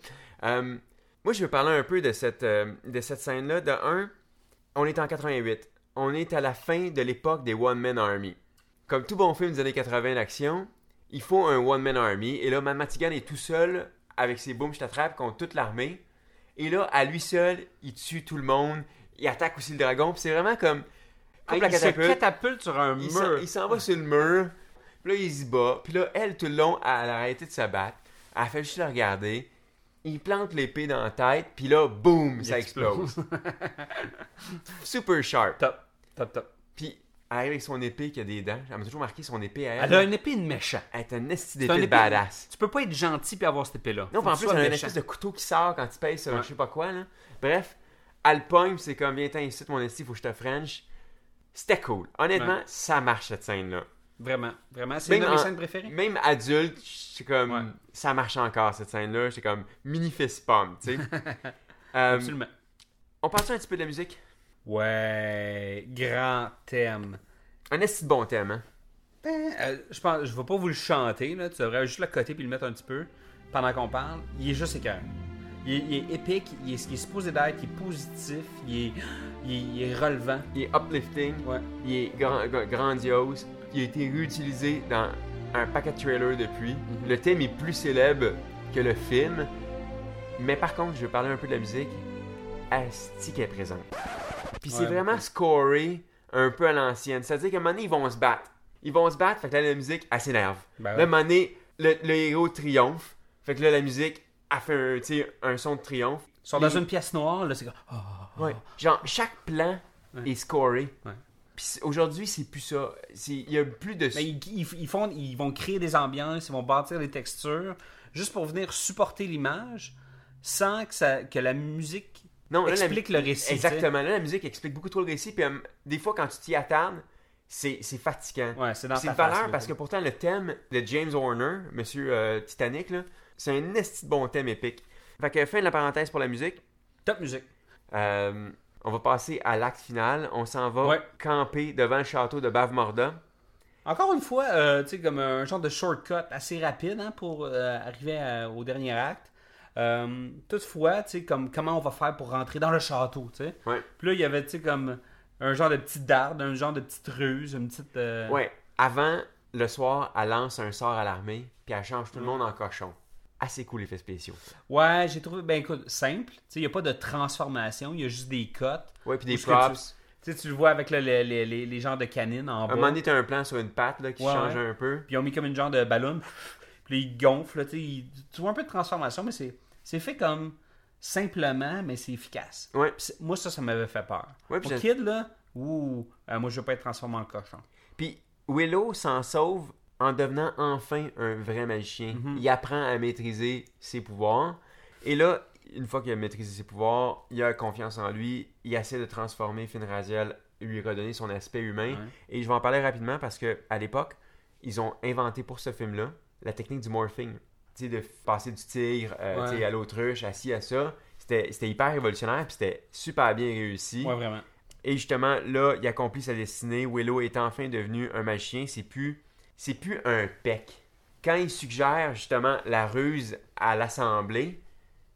[SPEAKER 5] Euh, moi, je veux parler un peu de cette, euh, de cette scène-là. De un, on est en 88. On est à la fin de l'époque des One Man Army. Comme tout bon film des années 80 d'action, il faut un One Man Army. Et là, Mme Martigan est tout seul avec ses boum, je t'attrape contre toute l'armée. Et là, à lui seul, il tue tout le monde. Il attaque aussi le dragon. Puis c'est vraiment comme. La
[SPEAKER 4] il se
[SPEAKER 5] catapulte.
[SPEAKER 4] sur un
[SPEAKER 5] Il
[SPEAKER 4] mur.
[SPEAKER 5] il s'en va sur le mur. Puis là, il se bat. Puis là, elle, tout le long, elle a arrêté de se battre. Elle fait juste le regarder. Il plante l'épée dans la tête. Puis là, boum, ça explose. Super sharp.
[SPEAKER 4] Top, top, top.
[SPEAKER 5] Puis elle arrive avec son épée qui a des dents. Elle m'a toujours marqué son épée à elle.
[SPEAKER 4] Elle a une épée de méchant.
[SPEAKER 5] Elle est un esti
[SPEAKER 4] un
[SPEAKER 5] d'épée de badass.
[SPEAKER 4] Tu peux pas être gentil puis avoir cette épée-là.
[SPEAKER 5] Non, en plus, elle a une espèce de couteau qui sort quand tu pèses sur
[SPEAKER 4] Ouais.
[SPEAKER 5] je sais pas quoi. Là. Bref, elle le pogne, c'est comme, viens-t'en ici, mon esti, faut que je te French. C'était cool. Honnêtement,
[SPEAKER 4] Ouais.
[SPEAKER 5] ça marche cette scène-là.
[SPEAKER 4] Vraiment, vraiment. C'est
[SPEAKER 5] Même
[SPEAKER 4] une de mes
[SPEAKER 5] en-
[SPEAKER 4] scènes préférées.
[SPEAKER 5] Même adulte, c'est comme
[SPEAKER 4] Ouais.
[SPEAKER 5] ça marche encore cette scène-là. C'est comme mini fist pump, tu sais. Euh,
[SPEAKER 4] Absolument.
[SPEAKER 5] on parle un petit peu de la musique?
[SPEAKER 4] Ouais, grand thème.
[SPEAKER 5] Un de bon thème, hein.
[SPEAKER 4] Ben, euh, je pense, je vais pas vous le chanter, là. Tu devrais juste le coter puis le mettre un petit peu pendant qu'on parle. Il est juste écœurant. Il est, il est épique, il est, il est supposé d'être, il est positif, il est, il est, il est relevant.
[SPEAKER 5] Il est uplifting,
[SPEAKER 4] Ouais.
[SPEAKER 5] il est grand- gra- grandiose. Il a été réutilisé dans un paquet de trailers depuis.
[SPEAKER 4] Mhm.
[SPEAKER 5] Le thème est plus célèbre que le film. Mais par contre, je vais parler un peu de la musique. Asti qui est présente. Puis c'est vraiment
[SPEAKER 4] beaucoup.
[SPEAKER 5] scoré un peu à l'ancienne. C'est-à-dire qu'à un moment donné, ils vont se battre. Ils vont se battre, fait que là, la musique, elle s'énerve.
[SPEAKER 4] Ben
[SPEAKER 5] Là,
[SPEAKER 4] ouais.
[SPEAKER 5] à un moment donné, le, le héros triomphe. Fait que là, la musique, elle fait un, un son de triomphe.
[SPEAKER 4] Ils sont dans
[SPEAKER 5] Les-
[SPEAKER 4] une pièce noire, là, c'est comme. Ah,
[SPEAKER 5] Ouais. Genre, chaque plan
[SPEAKER 4] Ouais.
[SPEAKER 5] est scoré. Puis aujourd'hui, c'est plus ça. Il y a plus de.
[SPEAKER 4] Mais ils, font, ils vont créer des ambiances, ils vont bâtir des textures, juste pour venir supporter l'image, sans que, ça, que la musique
[SPEAKER 5] non, là, la-
[SPEAKER 4] explique le récit.
[SPEAKER 5] Exactement. Là, la musique explique beaucoup trop le récit. Puis euh, des fois, quand tu t'y attardes, c'est fatigant.
[SPEAKER 4] Ouais, c'est
[SPEAKER 5] une valeur parce que pourtant, le thème de James Horner, monsieur euh, Titanic, c'est un esti bon thème épique. Fait que fin de la parenthèse pour la musique.
[SPEAKER 4] Top musique.
[SPEAKER 5] Euh, on va passer à l'acte final. On s'en va
[SPEAKER 4] Ouais.
[SPEAKER 5] camper devant le château de Bavmorda.
[SPEAKER 4] Encore une fois, euh, tu sais, comme un genre de shortcut assez rapide hein, pour euh, arriver à- au dernier acte. Euh, toutefois, tu sais, comme comment on va faire pour rentrer dans le château, tu sais?
[SPEAKER 5] Ouais.
[SPEAKER 4] Puis là, il y avait, tu sais, comme un genre de petite darde, un genre de petite ruse, une petite... euh,
[SPEAKER 5] Ouais, avant, le soir, elle lance un sort à l'armée, puis elle change tout le monde en cochon. Assez cool, effets spéciaux.
[SPEAKER 4] Ouais, j'ai trouvé, ben écoute, simple. Tu sais, il n'y a pas de transformation, il y a juste des cotes.
[SPEAKER 5] Ouais, puis des props.
[SPEAKER 4] Tu tu le vois avec là, les, les, les, les genres de canines en
[SPEAKER 5] À
[SPEAKER 4] bas.
[SPEAKER 5] un moment donné, t'as un plan sur une patte là, qui
[SPEAKER 4] Ouais,
[SPEAKER 5] change
[SPEAKER 4] ouais.
[SPEAKER 5] un peu.
[SPEAKER 4] Puis ils ont mis comme une genre de ballon. Puis ils gonflent. tu vois un peu de transformation, mais c'est, fait comme simplement, mais c'est efficace.
[SPEAKER 5] Ouais.
[SPEAKER 4] Moi, ça, ça m'avait fait peur.
[SPEAKER 5] Ouais,
[SPEAKER 4] Pour Kid, là, ouh, euh, moi, je veux pas être transformé en cochon.
[SPEAKER 5] Puis Willow s'en sauve en devenant enfin un vrai magicien.
[SPEAKER 4] Mhm.
[SPEAKER 5] Il apprend à maîtriser ses pouvoirs. Et là, une fois qu'il a maîtrisé ses pouvoirs, il a confiance en lui. Il essaie de transformer Finn Raziel, lui redonner son aspect humain.
[SPEAKER 4] Ouais.
[SPEAKER 5] Et je vais en parler rapidement parce que à l'époque, ils ont inventé pour ce film-là la technique du morphing. Tu sais, de passer du tigre euh,
[SPEAKER 4] Ouais.
[SPEAKER 5] à l'autruche, assis à ça. C'était c'était hyper révolutionnaire, puis c'était super bien réussi.
[SPEAKER 4] Ouais, vraiment.
[SPEAKER 5] Et justement, là, il accomplit sa destinée. Willow est enfin devenu un magicien. C'est plus, c'est plus un pec. Quand il suggère justement la ruse à l'assemblée,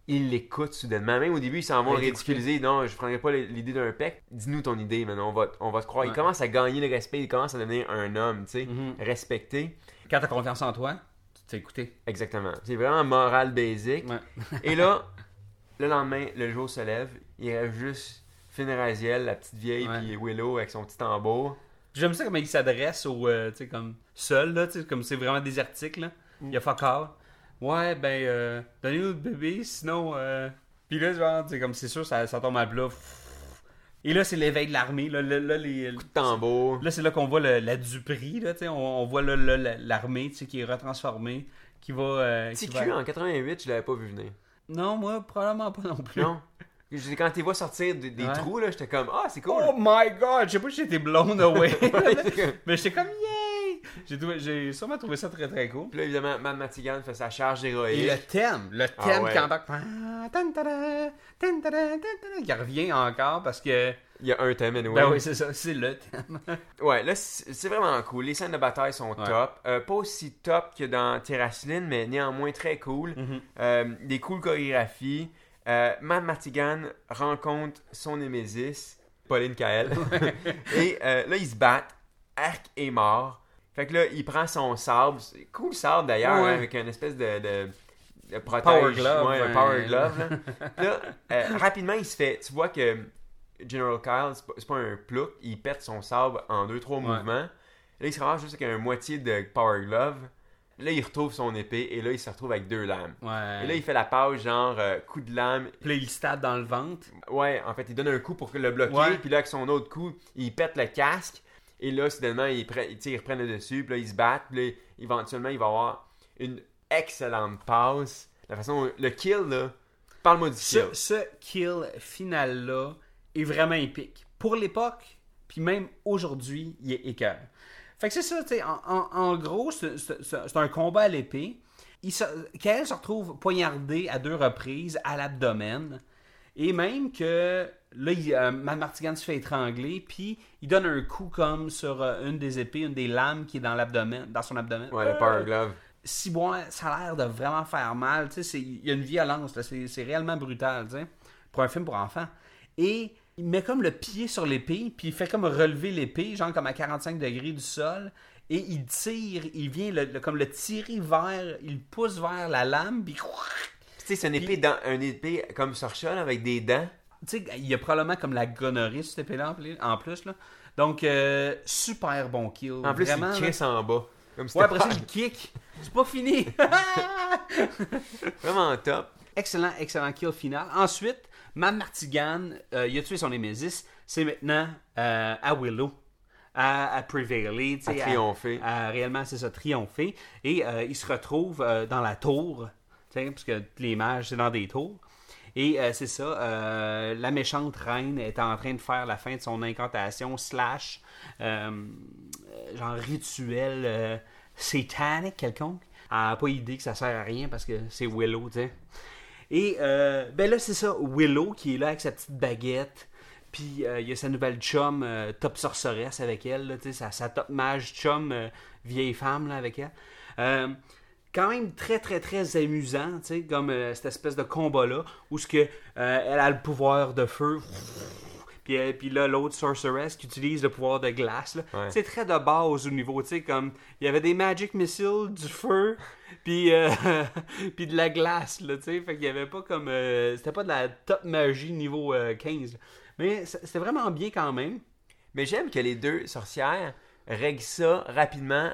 [SPEAKER 5] il l'écoute soudainement. Même au début, il s'en le ridiculiser. Non, je prendrais pas l'idée d'un pec. Dis-nous ton idée, maintenant. On va, on va te croire. Il commence à gagner le respect. Il commence à devenir un homme, tu sais,
[SPEAKER 4] Mhm.
[SPEAKER 5] respecté.
[SPEAKER 4] Quand t'as confiance en toi, tu t'es écouté.
[SPEAKER 5] Exactement. C'est vraiment moral basic.
[SPEAKER 4] Ouais.
[SPEAKER 5] Et là, le lendemain, le jour se lève. Il reste juste Finn Raziel, la petite vieille, puis Willow avec son petit tambour.
[SPEAKER 4] J'aime ça comment il s'adresse au, euh, tu sais, comme seul, là, tu sais, comme c'est vraiment désertique, là.
[SPEAKER 5] Mm.
[SPEAKER 4] Il y a fuck all. Ouais, ben, euh, donnez-nous le bébé, sinon, euh... Puis là, genre, tu sais, comme c'est sûr, ça, ça tombe à plat. Et là, c'est l'éveil de l'armée. Là, là, là, les-
[SPEAKER 5] Tambour.
[SPEAKER 4] là, c'est là qu'on voit le- la duperie. Là, tu sais, on, on voit là, là, la- l'armée tu sais, qui est retransformée. Qui va. euh, qui
[SPEAKER 5] TQ
[SPEAKER 4] va-
[SPEAKER 5] en 88, je l'avais pas vu venir.
[SPEAKER 4] Non, moi, probablement pas non plus.
[SPEAKER 5] Non? Quand tu vois sortir des, des
[SPEAKER 4] Ouais.
[SPEAKER 5] trous, là, j'étais comme, ah, c'est cool.
[SPEAKER 4] Oh my god, je sais pas si j'étais blown away. mais j'étais comme yay! J'ai, trouvé- j'ai sûrement trouvé ça très très cool.
[SPEAKER 5] Puis là, évidemment, Matt Matigan fait sa charge
[SPEAKER 4] Et
[SPEAKER 5] héroïque.
[SPEAKER 4] le thème, le
[SPEAKER 5] Ah
[SPEAKER 4] thème
[SPEAKER 5] ouais.
[SPEAKER 4] qui embarque, Ah, tada, qui revient encore parce que,
[SPEAKER 5] Il y a un thème, anyway.
[SPEAKER 4] ben oui, c'est ça, c'est le thème.
[SPEAKER 5] Ouais, là, c'est vraiment cool. Les scènes de bataille sont
[SPEAKER 4] Ouais.
[SPEAKER 5] top. Euh, pas aussi top que dans Terracine, mais néanmoins très cool.
[SPEAKER 4] Mm-hmm.
[SPEAKER 5] Euh, des cool chorégraphies. Euh, Matt Matigan rencontre son Némésis, Pauline Kael. Et euh, là, ils se battent. Arc est mort. Fait que là, il prend son sabre. Cool sabre d'ailleurs,
[SPEAKER 4] Ouais.
[SPEAKER 5] hein, avec une espèce de, de, de protège.
[SPEAKER 4] Power glove,
[SPEAKER 5] Ouais, un
[SPEAKER 4] ouais.
[SPEAKER 5] power glove. là. Euh, rapidement, il se fait. Tu vois que General Kyle, c'est pas, un plouc. Il pète son sabre en deux, trois mouvements. Là, il se ramasse juste avec un moitié de power glove. Là, il retrouve son épée et là, il se retrouve avec deux lames.
[SPEAKER 4] Ouais.
[SPEAKER 5] Et là, il fait la pause genre euh, coup de lame.
[SPEAKER 4] Puis là, il se tape dans le ventre.
[SPEAKER 5] Ouais, en fait, il donne un coup pour le bloquer.
[SPEAKER 4] Ouais.
[SPEAKER 5] Puis là, avec son autre coup, il pète le casque. Et là, soudainement, il, ils reprennent le dessus. Puis là, ils se battent. Puis là, éventuellement, il va avoir une excellente passe. La façon, le kill, là. Parle-moi du kill.
[SPEAKER 4] Ce, ce kill final-là est vraiment épique. Pour l'époque, puis même aujourd'hui, il est écœur. Fait que c'est ça, tu sais, en, en- en gros, c'est un combat à l'épée. Se, Kael se retrouve poignardé à deux reprises à l'abdomen. Et même que là, il, euh, Matt Martigan se fait étrangler, puis il donne un coup comme sur euh, une des épées, une des lames qui est dans l'abdomen, dans son abdomen.
[SPEAKER 5] Ouais, le power glove.
[SPEAKER 4] si bon, ça a l'air de vraiment faire mal. Tu sais, il y a une violence, c'est, c'est réellement brutal, tu sais, pour un film pour enfants. Et il met comme le pied sur l'épée, puis il fait comme relever l'épée, genre comme à 45 degrés du sol, et il tire, il vient le, le- comme le tirer vers, il pousse vers la lame, puis
[SPEAKER 5] Tu sais, c'est une épée, dans, une épée comme Sorchon avec des dents.
[SPEAKER 4] tu sais, il y a probablement comme la gonorrhée cette épée-là en plus- en plus, là. Donc, euh, super bon kill.
[SPEAKER 5] En plus,
[SPEAKER 4] Vraiment,
[SPEAKER 5] il
[SPEAKER 4] là.
[SPEAKER 5] crisse en bas. Comme
[SPEAKER 4] Ouais, après ça, il kick. C'est pas fini.
[SPEAKER 5] Vraiment top.
[SPEAKER 4] Excellent, excellent kill final. Ensuite, Matt Martigan, euh, il a tué son Nemesis. C'est maintenant euh, à Willow. À, à
[SPEAKER 5] À triompher.
[SPEAKER 4] à réellement, c'est ça, triompher. Et euh, il se retrouve dans la tour, parce que les mages, c'est dans des tours. Et c'est ça, euh, la méchante reine est en train de faire la fin de son incantation slash genre rituel satanique quelconque. Elle n'a pas idée que ça sert à rien parce que c'est Willow, tu sais. Et euh, ben là, c'est ça, Willow qui est là avec sa petite baguette. Puis euh, il y a sa nouvelle chum, euh, top sorceresse avec elle, là, sa, sa top mage chum, euh, vieille femme là, avec elle. Quand même très très très amusant, comme cette espèce de combat-là, où ce que, elle a le pouvoir de feu. Puis, euh, puis là, l'autre sorceress qui utilise le pouvoir de glace.
[SPEAKER 5] Ouais.
[SPEAKER 4] C'est très de base au niveau, tu sais, comme il y avait des magic missiles, du feu, puis, euh, puis de la glace, tu sais. Fait qu'il y avait pas comme. euh, c'était pas de la top magie niveau euh, 15. là. Mais c'était vraiment bien quand même.
[SPEAKER 5] Mais j'aime que les deux sorcières règlent ça rapidement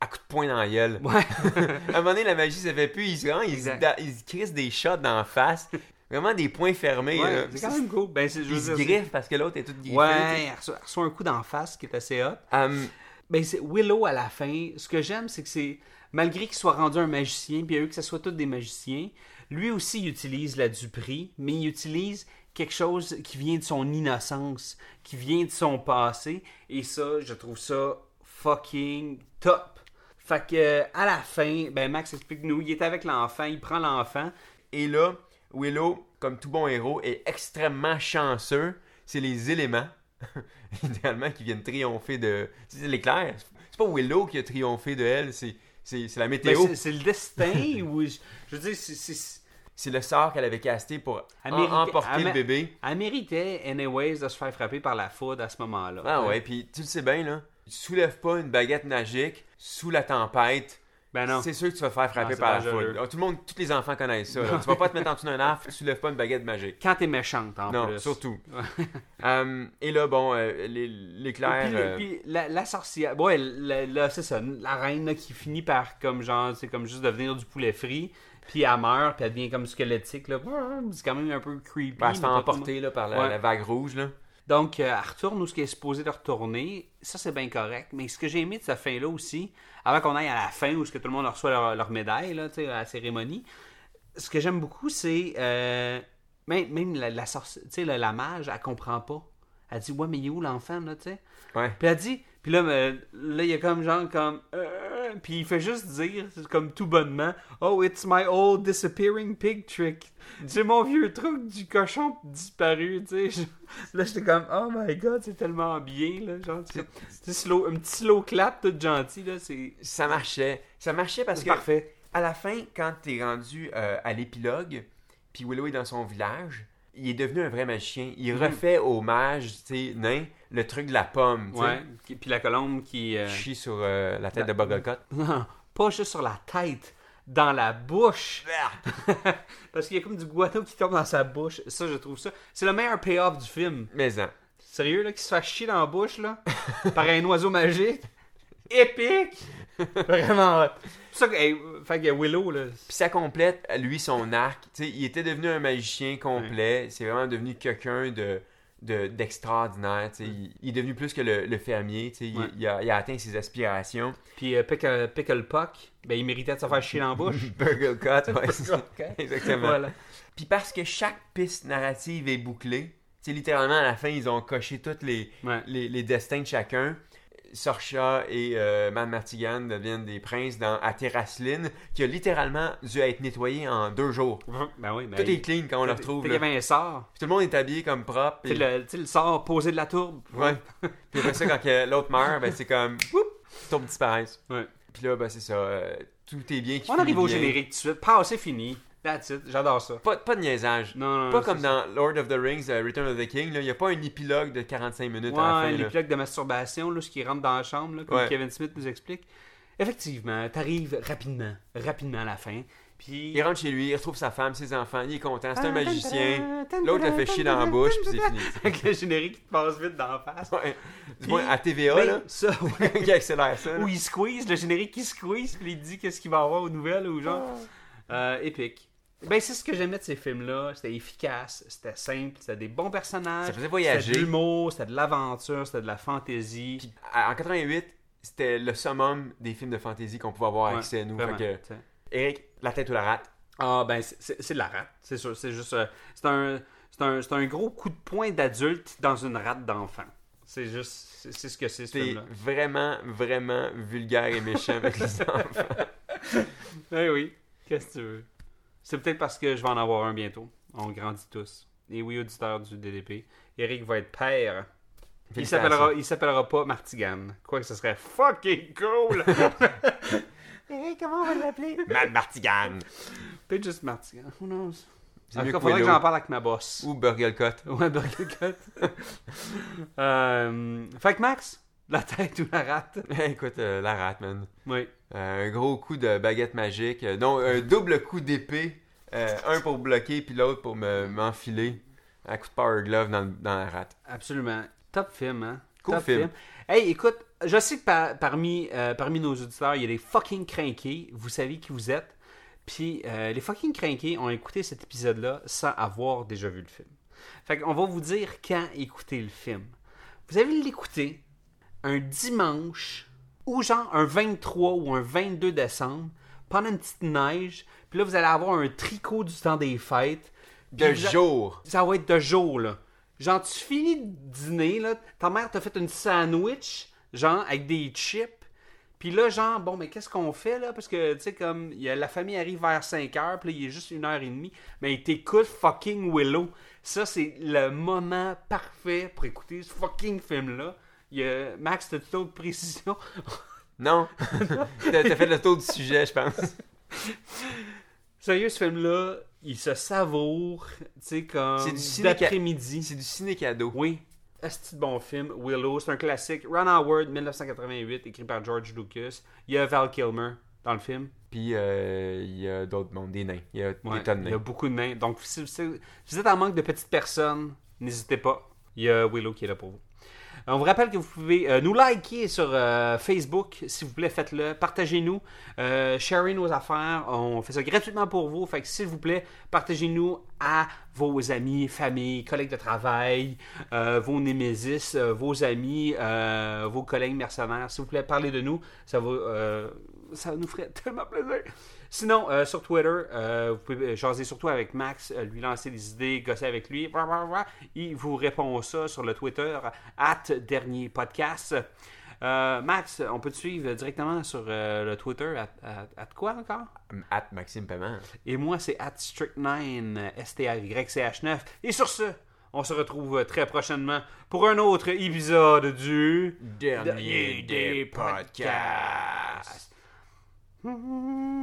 [SPEAKER 5] à coups de poing dans la gueule.
[SPEAKER 4] Ouais.
[SPEAKER 5] à un moment donné, la magie, ça fait plus. Ils se, ils, crissent des shots dans la face. Vraiment des poings fermés.
[SPEAKER 4] Ouais, c'est quand même cool. Ben, c'est,
[SPEAKER 5] se griffent parce que l'autre est toute griffée.
[SPEAKER 4] Ouais, elle reçoit, elle reçoit un coup d'en face qui est assez hot.
[SPEAKER 5] Hum,
[SPEAKER 4] Ben, c'est Willow à la fin. Ce que j'aime, c'est que c'est. Malgré qu'il soit rendu un magicien, puis eux que ce soit tous des magiciens, lui aussi il utilise la duperie, mais il utilise quelque chose qui vient de son innocence, qui vient de son passé, et ça, je trouve ça fucking top. Fait que, à la fin, ben Max explique-nous, il est avec l'enfant, il prend l'enfant,
[SPEAKER 5] Et là, Willow, comme tout bon héros, est extrêmement chanceux. C'est les éléments, idéalement, qui viennent triompher de. C'est l'éclair. C'est pas Willow qui a triomphé de elle, c'est, c'est, c'est la
[SPEAKER 4] Ben,
[SPEAKER 5] météo.
[SPEAKER 4] c'est, le destin, ou je, je veux dire, c'est- c'est,
[SPEAKER 5] le sort qu'elle avait casté pour emporter le bébé.
[SPEAKER 4] Elle méritait, anyways, de se faire frapper par la foudre à ce moment-là.
[SPEAKER 5] Ah ouais, puis tu le sais bien, là. Tu soulèves pas une baguette magique sous la tempête.
[SPEAKER 4] Ben non.
[SPEAKER 5] C'est sûr que tu vas te faire frapper
[SPEAKER 4] Non, c'est
[SPEAKER 5] par la foudre. Ah, Tout le monde, tous les enfants connaissent ça. là. tu vas pas te mettre en dessous d'un arbre, tu soulèves pas une baguette magique.
[SPEAKER 4] Quand t'es méchante, en
[SPEAKER 5] non,
[SPEAKER 4] plus.
[SPEAKER 5] surtout. Hum, et là, bon, euh, les- l'éclair.
[SPEAKER 4] Puis,
[SPEAKER 5] euh,
[SPEAKER 4] puis la, la sorcière, ouais, la- la- c'est ça, la reine là, qui finit par comme genre, c'est comme juste devenir du poulet frit, puis elle meurt, puis elle devient comme squelettique là. C'est quand même un peu creepy.
[SPEAKER 5] ben, elle se fait emporter là, par la,
[SPEAKER 4] Ouais.
[SPEAKER 5] la vague rouge. Là.
[SPEAKER 4] Donc, euh, elle retourne où ce qui est supposé de retourner. Ça, c'est bien correct. Mais ce que j'ai aimé de cette fin-là aussi, avant qu'on aille à la fin où ce que tout le monde reçoit leur, leur médaille là, tu sais, à la cérémonie, ce que j'aime beaucoup, c'est euh, même, même la, la, la, la mage, elle comprend pas. Elle dit Ouais, mais il est où l'enfant, là, tu sais
[SPEAKER 5] Ouais.
[SPEAKER 4] Puis elle dit, puis là, euh, là, il y a comme genre, comme. euh, puis il fait juste dire, c'est comme tout bonnement, Oh, it's my old disappearing pig trick. C'est mon vieux truc du cochon disparu, tu sais. Je- Là, j'étais comme, Oh my god, c'est tellement bien, là. Genre, c'est c'est slow, un petit slow clap tout gentil, là. C'est
[SPEAKER 5] Ça marchait. Ça marchait parce que
[SPEAKER 4] parfait.
[SPEAKER 5] à la fin, quand t'es rendu euh, à l'épilogue, puis Willow est dans son village, il est devenu un vrai magicien. Il
[SPEAKER 4] Mhm.
[SPEAKER 5] refait au mage, tu sais, nain, le truc de la pomme, tu sais.
[SPEAKER 4] Ouais. Qui- Puis la colombe qui. euh,
[SPEAKER 5] Chie sur euh, la tête de Bugglecut.
[SPEAKER 4] Non, pas juste sur la tête, dans la bouche. Parce qu'il y a comme du guano qui tombe dans sa bouche. Ça, je trouve ça. C'est le meilleur payoff du film.
[SPEAKER 5] Mais hein.
[SPEAKER 4] Sérieux, là, qui se fait chier dans la bouche, là, par un oiseau magique. Épique! Vraiment hot. C'est ça que, hey, fait que Willow, là.
[SPEAKER 5] Puis ça complète, lui, son arc. Il était devenu un magicien complet. C'est vraiment devenu quelqu'un de de- d'extraordinaire. il, il est devenu plus que le, le fermier. Il,
[SPEAKER 4] Ouais.
[SPEAKER 5] il a, il a atteint ses aspirations.
[SPEAKER 4] Puis euh, Pickle, Pickle Puck, ben, il méritait de se faire chier dans la bouche.
[SPEAKER 5] Bugglecut, ouais, c'est ça. Exactement.
[SPEAKER 4] Voilà.
[SPEAKER 5] Puis parce que chaque piste narrative est bouclée, littéralement à la fin, ils ont coché tous les,
[SPEAKER 4] Ouais.
[SPEAKER 5] les, les destins de chacun. Sorcha et euh, Mad Martigan deviennent des princes dans à Terrasline, qui a littéralement dû être nettoyé en deux jours.
[SPEAKER 4] Ben oui, ben.
[SPEAKER 5] Tout est clean quand on le retrouve.
[SPEAKER 4] Il y avait un sort.
[SPEAKER 5] Puis tout le monde est habillé comme propre.
[SPEAKER 4] Tu le, le sort posé de la tourbe.
[SPEAKER 5] Ouais. Puis après ça, quand l'autre meurt, ben c'est comme. Whoop! Tourbe disparaissent.
[SPEAKER 4] Ouais.
[SPEAKER 5] Puis là, ben c'est ça. euh, tout est bien.
[SPEAKER 4] On arrive au générique tout de suite. Pas c'est fini. That's it. J'adore ça.
[SPEAKER 5] Pas, pas de niaisage.
[SPEAKER 4] Non, non,
[SPEAKER 5] Pas comme dans Lord of the Rings, euh, Return of the King. Il n'y a pas un épilogue de 45 minutes à la fin. là.
[SPEAKER 4] l'épilogue de masturbation, là, ce qui rentre dans la chambre, là, comme
[SPEAKER 5] Ouais.
[SPEAKER 4] Kevin Smith nous explique. Effectivement, t'arrives rapidement, rapidement à la fin. Puis.
[SPEAKER 5] Il rentre chez lui, il retrouve sa femme, ses enfants, il est content, c'est un magicien. L'autre le fait chier dans la bouche, puis c'est fini.
[SPEAKER 4] Avec le générique qui te passe vite dans la face.
[SPEAKER 5] Ouais. Du moins, à TVA,
[SPEAKER 4] Ben,
[SPEAKER 5] là,
[SPEAKER 4] ça, ouais.
[SPEAKER 5] qui accélère ça.
[SPEAKER 4] Où il squeeze, le générique qui squeeze, puis il dit qu'est-ce qu'il va avoir aux nouvelles ou genre. Euh, épique. Ben, c'est ce que j'aimais de ces films-là. C'était efficace, c'était simple, c'était des bons personnages.
[SPEAKER 5] Ça faisait voyager.
[SPEAKER 4] C'était de l'humour, c'était de l'aventure, c'était de la fantaisie.
[SPEAKER 5] Puis, en 88, c'était le summum des films de fantasy qu'on pouvait avoir
[SPEAKER 4] Ouais,
[SPEAKER 5] accès à nous.
[SPEAKER 4] vraiment,
[SPEAKER 5] Fait que,
[SPEAKER 4] t'sais.
[SPEAKER 5] Eric, la tête ou la rate?
[SPEAKER 4] Ah, ben, c'est- de la rate, c'est sûr. C'est juste. euh, c'est un, c'est un, c'est un gros coup de poing d'adulte dans une rate d'enfant. C'est juste. C'est ce que c'est, ce film-là.
[SPEAKER 5] vraiment, vraiment vulgaire et méchant avec les enfants.
[SPEAKER 4] Eh oui, qu'est-ce que tu veux? C'est peut-être parce que je vais en avoir un bientôt. On grandit tous. Et oui, auditeur du DDP. Eric va être père. Il s'appellera, il s'appellera pas Martigan. Quoique ce serait fucking cool. Eric, comment on va l'appeler?
[SPEAKER 5] Mad Martigan
[SPEAKER 4] Peut-être juste Martigan. Who knows?
[SPEAKER 5] C'est
[SPEAKER 4] En tout
[SPEAKER 5] mieux
[SPEAKER 4] cas,
[SPEAKER 5] que
[SPEAKER 4] faudrait que j'en parle avec ma boss.
[SPEAKER 5] ou Burglecut.
[SPEAKER 4] Ouais, Burger Cut. euh, fait que Max, la tête ou la rate?
[SPEAKER 5] Écoute, euh, la rate, man.
[SPEAKER 4] Oui.
[SPEAKER 5] Euh, un gros coup de baguette magique. Euh, non, un double coup d'épée. Un pour bloquer, puis l'autre pour me- m'enfiler. Un coup de power glove dans, la rate.
[SPEAKER 4] Absolument. Top film, hein?
[SPEAKER 5] Cool
[SPEAKER 4] Top
[SPEAKER 5] film.
[SPEAKER 4] Hey, écoute, je sais que par- parmi, parmi nos auditeurs, il y a des fucking crinqués. Vous savez qui vous êtes. Puis les fucking crinqués ont écouté cet épisode-là sans avoir déjà vu le film. Fait qu'on va vous dire quand écouter le film. Vous allez l'écouter un dimanche ou genre un 23 ou un 22 décembre pendant une petite neige. Puis là, vous allez avoir un tricot du temps des fêtes.
[SPEAKER 5] De
[SPEAKER 4] a-
[SPEAKER 5] jour.
[SPEAKER 4] ça va être de jour, là. Genre, tu finis de dîner, là. Ta mère t'a fait une sandwich, genre, avec des chips. Puis là, genre, bon, mais qu'est-ce qu'on fait, là? Parce que, tu sais, comme, il y a- la famille arrive vers 5 heures, puis là, il est juste une heure et demie. Mais il t'écoute fucking Willow. Ça, c'est le moment parfait pour écouter ce fucking film-là. Y a... Max, t'as toute autre précision?
[SPEAKER 5] Non. T'as fait le tour du sujet, je pense.
[SPEAKER 4] Sérieux, ce film-là, il se savoure, tu sais, comme
[SPEAKER 5] C'est du ciné-
[SPEAKER 4] d'après-midi.
[SPEAKER 5] C'est du ciné-cadeau.
[SPEAKER 4] Oui. C'est un bon film. Willow, c'est un classique. Ron Howard, 1988, écrit par George Lucas. Il y a Val Kilmer dans le film.
[SPEAKER 5] Puis euh, il y a d'autres mondes, des nains. Il y a
[SPEAKER 4] Ouais,
[SPEAKER 5] des tonnes de
[SPEAKER 4] il y a
[SPEAKER 5] nains.
[SPEAKER 4] beaucoup de nains. Donc, si vous êtes en manque de petites personnes, n'hésitez pas. Il y a Willow qui est là pour vous. On vous rappelle que vous pouvez euh, nous liker sur euh, Facebook, s'il vous plaît, faites-le. Partagez-nous, euh, sharez nos affaires. On fait ça gratuitement pour vous. Fait que s'il vous plaît, partagez-nous à vos amis, familles, collègues de travail, vos némésis, vos amis, vos collègues mercenaires. S'il vous plaît, parlez de nous. Ça ça nous ferait tellement plaisir. Sinon, euh, sur Twitter, euh, vous pouvez jaser surtout avec Max, euh, lui lancer des idées, gosser avec lui. Il vous répond ça sur le Twitter, at dernier podcast. Euh, Max, on peut te suivre directement sur euh, le Twitter, at, at- at quoi encore?
[SPEAKER 5] At Maxime Paiement.
[SPEAKER 4] Et moi, c'est at strict9, S-T-R-Y-C-H-9. Et sur ce, on se retrouve très prochainement pour un autre épisode du
[SPEAKER 5] Dernier des podcasts. Mm-hmm.